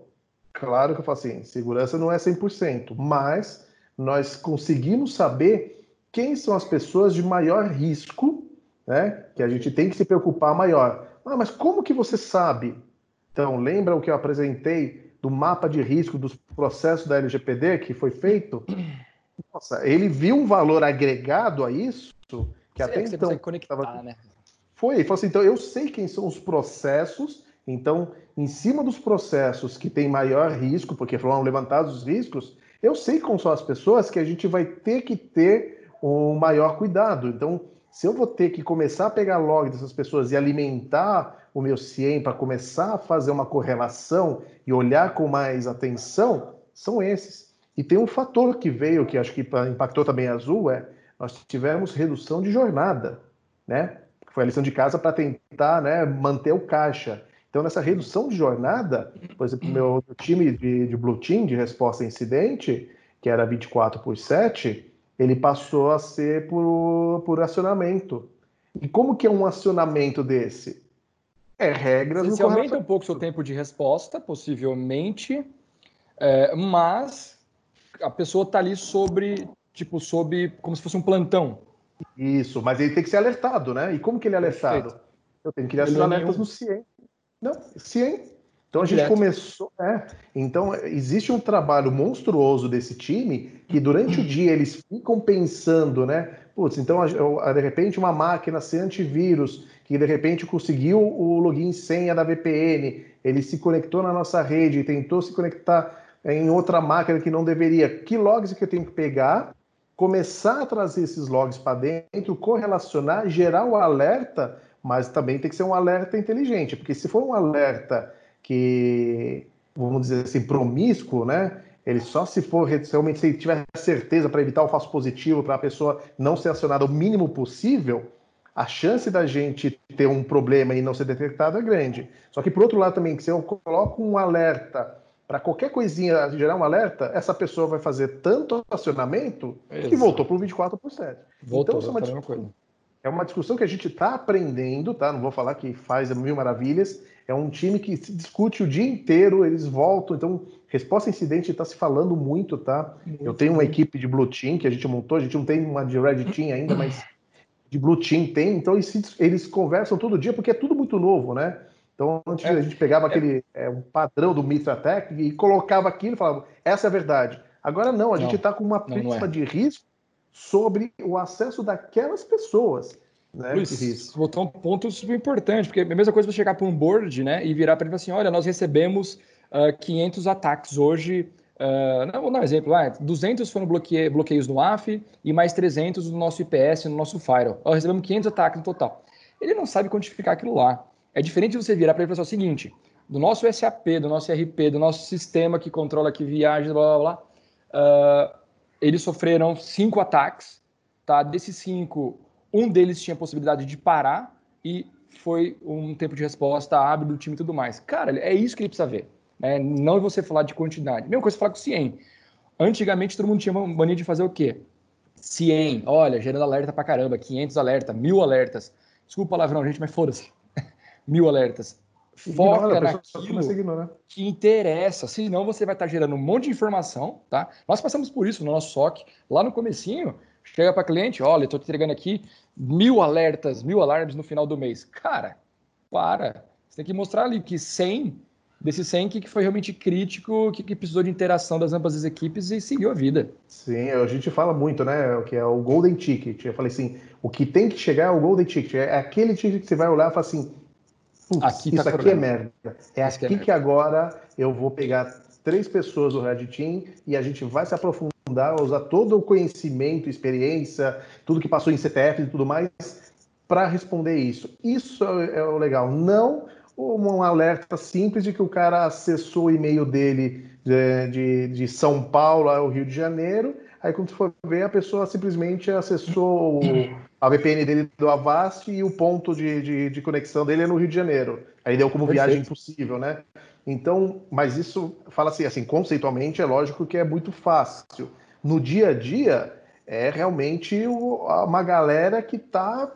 Claro que eu falo assim, segurança não é 100%, mas nós conseguimos saber quem são as pessoas de maior risco, né? Que a gente tem que se preocupar maior. Ah, mas como que você sabe? Então, lembra o que eu apresentei do mapa de risco dos processos da LGPD que foi feito? Nossa, ele viu um valor agregado a isso que até que então. conectar, tava... né? Foi, ele falou assim: então eu sei quem são os processos, então, em cima dos processos que tem maior risco, porque foram levantados os riscos, eu sei como são as pessoas que a gente vai ter que ter um maior cuidado. Então, se eu vou ter que começar a pegar log dessas pessoas e alimentar o meu CIEM para começar a fazer uma correlação e olhar com mais atenção, são esses. E tem um fator que veio, que acho que impactou também a Azul, é nós tivemos redução de jornada, né? Foi a lição de casa para tentar né, manter o caixa. Então, nessa redução de jornada, por exemplo, meu, meu time de, de Blue Team, de resposta a incidente, que era 24 por 7, ele passou a ser por, por acionamento. E como que é um acionamento desse? É regras... Você aumenta um pouco seu tempo de resposta, possivelmente, é, mas a pessoa está ali sobre, tipo, sob, como se fosse um plantão. Isso, mas ele tem que ser alertado, né? E como que ele é alertado? Perfeito. Eu tenho que ir acionar alertas no CIEM. Não, CIEM. Então a gente Direto. começou. É, então existe um trabalho monstruoso desse time que durante o dia eles ficam pensando, né? Putz, então de repente uma máquina sem antivírus que de repente conseguiu o login senha da VPN, ele se conectou na nossa rede e tentou se conectar em outra máquina que não deveria. Que logs que eu tenho que pegar? Começar a trazer esses logs para dentro, correlacionar, gerar o alerta, mas também tem que ser um alerta inteligente, porque se for um alerta que, vamos dizer assim, promíscuo, né? Ele só se for realmente se tiver certeza para evitar o falso positivo, para a pessoa não ser acionada o mínimo possível, a chance da gente ter um problema e não ser detectado é grande. Só que, por outro lado, também, se eu coloco um alerta para qualquer coisinha gerar um alerta, essa pessoa vai fazer tanto acionamento Exato. que voltou para o 24%. Voltou, então, isso é uma, discussão, é uma discussão que a gente está aprendendo, tá? Não vou falar que faz mil maravilhas, é um time que se discute o dia inteiro, eles voltam. Então, resposta a incidente está se falando muito, tá? Eu tenho uma equipe de Blue Team que a gente montou, a gente não tem uma de Red Team ainda, mas de Blue Team tem. Então, eles, eles conversam todo dia porque é tudo muito novo, né? Então, antes é, a gente pegava é, aquele é, um padrão do Mitra Tech e colocava aquilo e falava, essa é a verdade. Agora não, a não, gente está com uma prisma é. de risco sobre o acesso daquelas pessoas. Né, Luiz, botou um ponto super importante, porque é a mesma coisa você chegar para um board né, e virar para ele assim: olha, nós recebemos uh, ah, 500 ataques hoje. Uh, vou dar um exemplo: ah, 200 foram bloqueie, bloqueios no AF e mais 300 no nosso IPS, no nosso firewall. Nós recebemos 500 ataques no total. Ele não sabe quantificar aquilo lá. É diferente de você virar para ele e falar o seguinte: do nosso SAP, do nosso RP, do nosso sistema que controla que viaja, blá blá blá, uh, eles sofreram cinco ataques. Tá? Desses cinco, um deles tinha possibilidade de parar e foi um tempo de resposta hábil do time e tudo mais. Cara, é isso que ele precisa ver. Né? Não você falar de quantidade. Mesma coisa falar com o CIEM. Antigamente todo mundo tinha mania de fazer o quê? CIEM, olha, gerando alerta pra caramba, 500 alertas, mil alertas. Desculpa o palavrão, gente, mas foda-se. mil alertas. Foca Ignora, naquilo que interessa, senão você vai estar gerando um monte de informação, tá? Nós passamos por isso no nosso SOC, lá no comecinho, chega para cliente, olha, estou te entregando aqui mil alertas, mil alarmes no final do mês. Cara, para. Você tem que mostrar ali que 100 desses 100 que foi realmente crítico, que, que precisou de interação das ambas as equipes e seguiu a vida. Sim, a gente fala muito, né, o que é o golden ticket. Eu falei assim, o que tem que chegar é o golden ticket, é aquele ticket que você vai olhar e fala assim, aqui tá isso aqui é merda. É aqui, é que agora eu vou pegar três pessoas do Red Team e a gente vai se aprofundar usar todo o conhecimento, experiência, tudo que passou em CTF e tudo mais, para responder isso. Isso é, é o legal. Não um alerta simples de que o cara acessou o e-mail dele de, de, de São Paulo ao Rio de Janeiro, aí quando você for ver, a pessoa simplesmente acessou a VPN dele do Avast e o ponto de, de, de, conexão dele é no Rio de Janeiro. Aí deu como Perfeito. viagem impossível, né? Então, mas isso fala assim, assim, conceitualmente é lógico que é muito fácil no dia a dia é realmente uma galera que está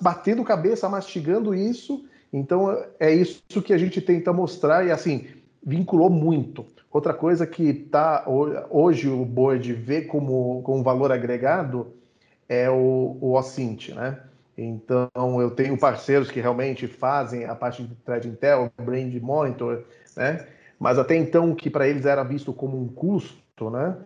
batendo cabeça, mastigando isso. Então é isso que a gente tenta mostrar e assim vinculou muito. Outra coisa que tá hoje o board vê como, como valor agregado é o, o OSINT, né? Então eu tenho parceiros que realmente fazem a parte de Thread Intel, Brand Monitor, né? Mas até então que para eles era visto como um custo, né?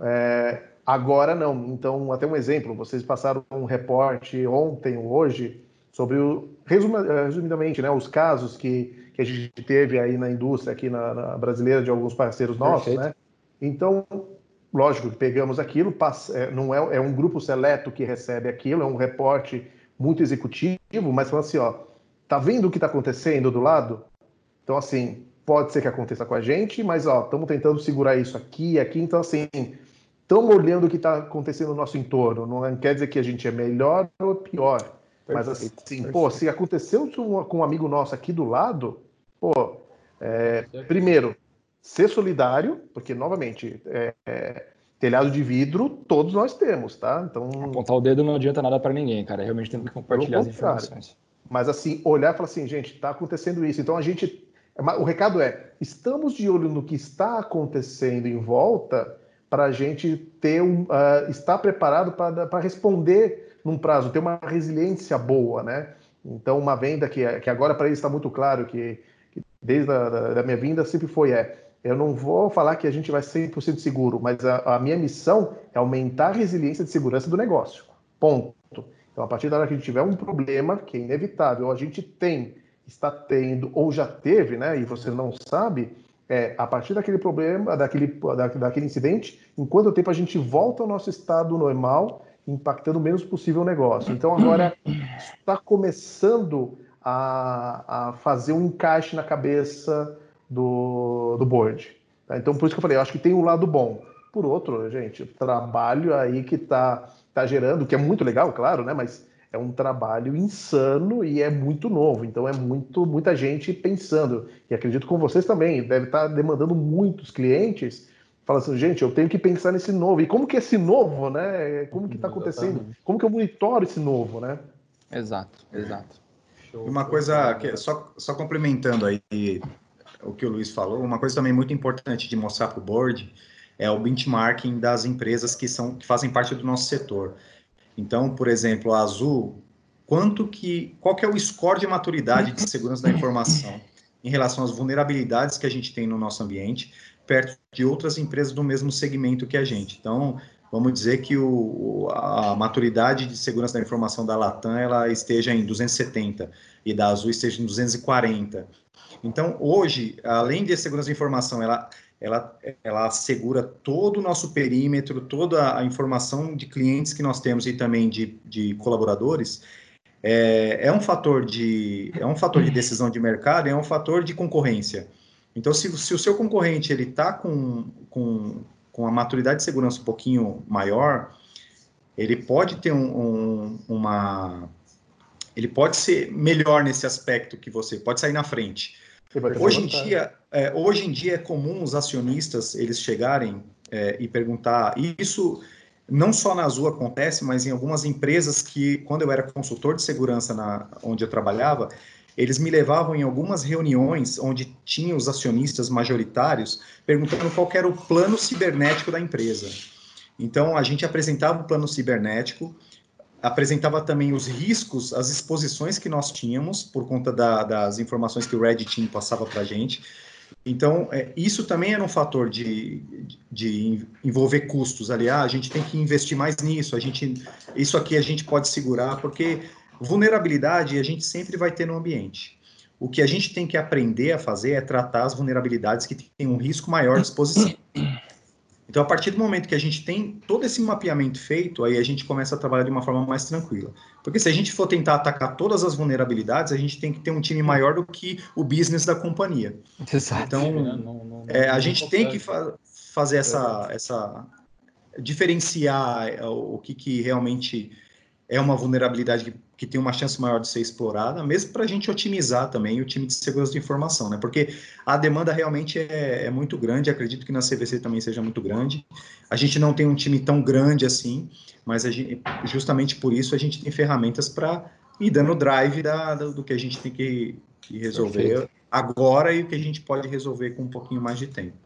É, agora não. Então, até um exemplo, vocês passaram um reporte ontem ou hoje sobre o resumidamente, né, os casos que, que a gente teve aí na indústria aqui na, na brasileira de alguns parceiros nossos, Perfeito. né? Então, lógico, pegamos aquilo, passa, é, não é, é um grupo seleto que recebe aquilo, é um reporte muito executivo, mas falando assim, ó, tá vendo o que está acontecendo do lado? Então, assim, pode ser que aconteça com a gente, mas ó, estamos tentando segurar isso aqui e aqui, então assim, estamos olhando o que está acontecendo no nosso entorno. Não quer dizer que a gente é melhor ou pior. Perfeito, mas assim, perfeito. pô, se aconteceu com um amigo nosso aqui do lado, pô, é, primeiro, ser solidário, porque, novamente, é, é, telhado de vidro todos nós temos, tá? Então. Apontar o dedo não adianta nada para ninguém, cara. Realmente tem que compartilhar as informações. Mas assim, olhar e falar assim, gente, está acontecendo isso. Então a gente. O recado é: estamos de olho no que está acontecendo em volta para a gente ter um, uh, estar preparado para responder num prazo, ter uma resiliência boa, né? Então, uma venda que, que agora para eles está muito claro que desde a da, minha vinda sempre foi é, eu não vou falar que a gente vai ser 100% seguro, mas a, a, minha missão é aumentar a resiliência de segurança do negócio. Ponto. Então, a partir da hora que a gente tiver um problema, que é inevitável, a gente tem, está tendo ou já teve, né, e você não sabe, é, a partir daquele problema, daquele, da, daquele incidente, em quanto tempo a gente volta ao nosso estado normal impactando o menos possível o negócio. Então agora está começando a, a, fazer um encaixe na cabeça do, do board. Tá? Então por isso que eu falei, eu acho que tem um lado bom. Por outro, gente, o trabalho aí que está tá gerando, que é muito legal, claro, né? Mas é um trabalho insano e é muito novo. Então é muito muita gente pensando. E acredito com vocês também, deve estar tá demandando muitos clientes fala assim, gente, eu tenho que pensar nesse novo. E como que esse novo, né? Como que está acontecendo? Como que eu monitoro esse novo, né? Exato, exato. Uma coisa que só, só complementando aí o que o Luiz falou, uma coisa também muito importante de mostrar para o board é o benchmarking das empresas que são que fazem parte do nosso setor. Então, por exemplo, a Azul, quanto que qual que é o score de maturidade de segurança da informação em relação às vulnerabilidades que a gente tem no nosso ambiente? perto de outras empresas do mesmo segmento que a gente. Então, vamos dizer que o, a maturidade de segurança da informação da Latam ela esteja em 270 e da Azul esteja em 240. Então, hoje, além de segurança da informação, ela, ela, ela assegura todo o nosso perímetro, toda a informação de clientes que nós temos e também de, de colaboradores, é, é, um fator de, é um fator de decisão de mercado, é um fator de concorrência. Então, se, se o seu concorrente ele está com, com, com a maturidade de segurança um pouquinho maior, ele pode ter um, um, uma. Ele pode ser melhor nesse aspecto que você, pode sair na frente. Hoje em, dia, é, hoje em dia é comum os acionistas eles chegarem é, e perguntar. E isso não só na Azul acontece, mas em algumas empresas que, quando eu era consultor de segurança na, onde eu trabalhava, eles me levavam em algumas reuniões onde tinham os acionistas majoritários perguntando qual era o plano cibernético da empresa. Então, a gente apresentava o plano cibernético, apresentava também os riscos, as exposições que nós tínhamos por conta da, das informações que o Red Team passava para a gente. Então, é, isso também era um fator de, de envolver custos ali. Ah, a gente tem que investir mais nisso, a gente, isso aqui a gente pode segurar, porque Vulnerabilidade a gente sempre vai ter no ambiente. O que a gente tem que aprender a fazer é tratar as vulnerabilidades que têm um risco maior de exposição. Então, a partir do momento que a gente tem todo esse mapeamento feito, aí a gente começa a trabalhar de uma forma mais tranquila. Porque se a gente for tentar atacar todas as vulnerabilidades, a gente tem que ter um time maior do que o business da companhia. Exato. Então, não, não, não, é, a gente tem que fa fazer essa, essa diferenciar o que, que realmente é uma vulnerabilidade que, que, tem uma chance maior de ser explorada, mesmo para a gente otimizar também o time de segurança de informação, né? Porque a demanda realmente é, é, muito grande, acredito que na CVC também seja muito grande. A gente não tem um time tão grande assim, mas gente, justamente por isso a gente tem ferramentas para ir dando drive da, do, do, que a gente tem que, que resolver Perfeito. agora e o que a gente pode resolver com um pouquinho mais de tempo.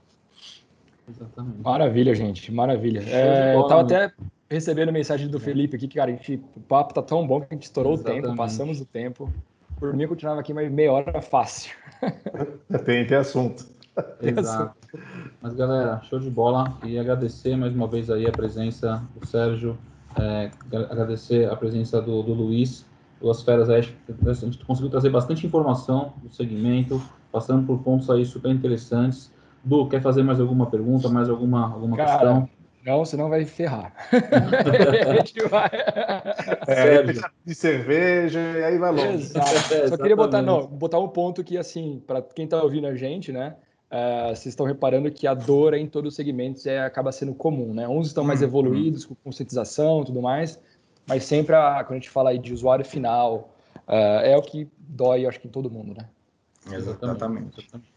Exatamente. Maravilha, gente, maravilha. É, eu estava até recebendo mensagem do Felipe aqui, que, cara, a gente, o papo tá tão bom que a gente estourou Exatamente. o tempo, passamos o tempo. Por mim, eu continuava aqui mais meia hora fácil. tem, tem assunto. Exato. Mas, galera, show de bola. E agradecer mais uma vez aí a presença do Sérgio, é, agradecer a presença do, do Luiz. Duas feras aí, a gente conseguiu trazer bastante informação do segmento, passando por pontos aí super interessantes. Du, quer fazer mais alguma pergunta, mais alguma, alguma Cara, questão? Não, senão vai ferrar. vai... É, de cerveja e aí vai longe. Exato. Só queria botar, não, botar um ponto que, assim, para quem está ouvindo a gente, né? Uh, vocês estão reparando que a dor em todos os segmentos é, acaba sendo comum, né? Uns estão mais uhum. evoluídos, com conscientização e tudo mais, mas sempre, a, quando a gente fala aí de usuário final, uh, é o que dói, acho que em todo mundo, né? Exatamente. Exatamente.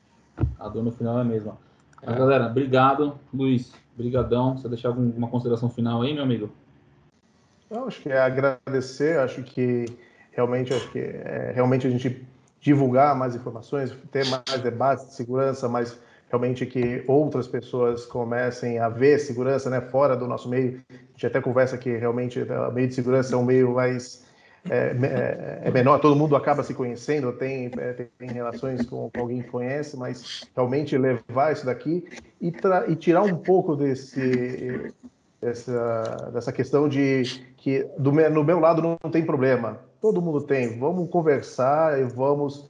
A dor no final é a mesma. É. Galera, obrigado. Luiz, brigadão. Você deixar alguma consideração final aí, meu amigo? Eu acho que é agradecer, acho que realmente, acho que é, realmente a gente divulgar mais informações, ter mais debates de segurança, mas realmente que outras pessoas comecem a ver segurança né, fora do nosso meio. A gente até conversa que realmente o meio de segurança é um meio mais é, é, é, menor, todo mundo acaba se conhecendo, tem, é, tem relações com, com, alguém que conhece, mas realmente levar isso daqui e, e tirar um pouco desse, dessa, dessa questão de que do, no meu lado não, tem problema, todo mundo tem, vamos conversar e vamos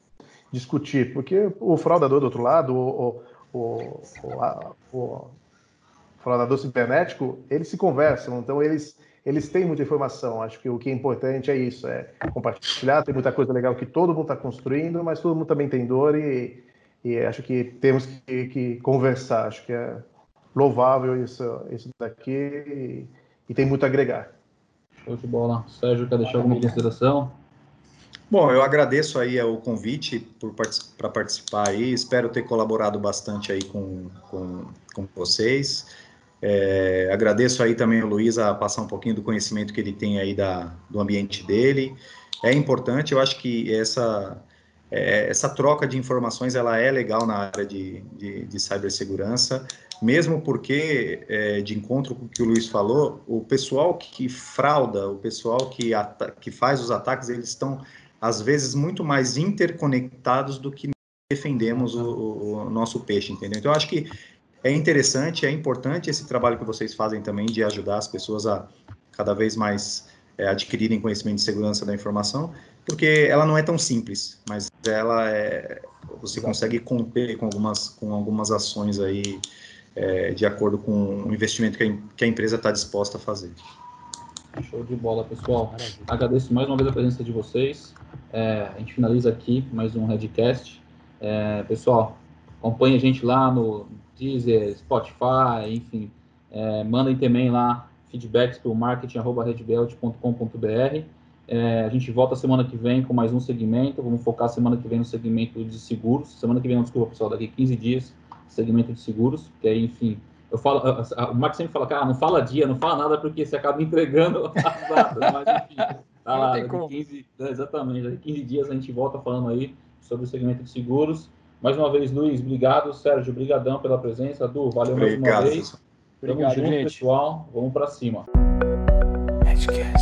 discutir, porque o fraudador do outro lado, o, o, o, o fraudador cibernético, eles se conversam, então eles eles têm muita informação. Acho que o que é importante é isso, é compartilhar. Tem muita coisa legal que todo mundo está construindo, mas todo mundo também tem dor e, e acho que temos que, que, conversar. Acho que é louvável isso, isso daqui e, e tem muito a agregar. Show de bola. Sérgio, quer deixar alguma consideração? Bom, eu agradeço aí o convite para participar aí. Espero ter colaborado bastante aí com, com, com vocês. É, agradeço aí também o Luiz a passar um pouquinho do conhecimento que ele tem aí da, do ambiente dele. É importante, eu acho que essa, é, essa troca de informações ela é legal na área de, de, de cibersegurança, mesmo porque, é, de encontro com o que o Luiz falou, o pessoal que frauda, o pessoal que, que faz os ataques, eles estão, às vezes, muito mais interconectados do que defendemos o, o nosso peixe, entendeu? Então, eu acho que é interessante, é importante esse trabalho que vocês fazem também de ajudar as pessoas a cada vez mais é, adquirirem conhecimento de segurança da informação, porque ela não é tão simples, mas ela é, você consegue conter com algumas, com algumas ações aí é, de acordo com o investimento que a, que a empresa está disposta a fazer. Show de bola, pessoal. Agradeço mais uma vez a presença de vocês. É, a gente finaliza aqui mais um Redcast. É, pessoal, acompanhe a gente lá no Deezer, Spotify, enfim. É, mandem também lá feedbacks para o marketing.redbelt.com.br. É, a gente volta semana que vem com mais um segmento. Vamos focar semana que vem no segmento de seguros. Semana que vem, não, desculpa, pessoal, daqui 15 dias, segmento de seguros. Que aí, enfim, eu falo, o Marcos sempre fala, cara, não fala dia, não fala nada, porque você acaba entregando as datas. mas, enfim, tá lá, daqui 15, exatamente, daqui 15 dias a gente volta falando aí sobre o segmento de seguros. Mais uma vez, Luiz, obrigado. Sérgio, brigadão pela presença. Du, valeu obrigado, mais uma vez. Tamo junto, gente. pessoal. Vamos para cima. Edcast.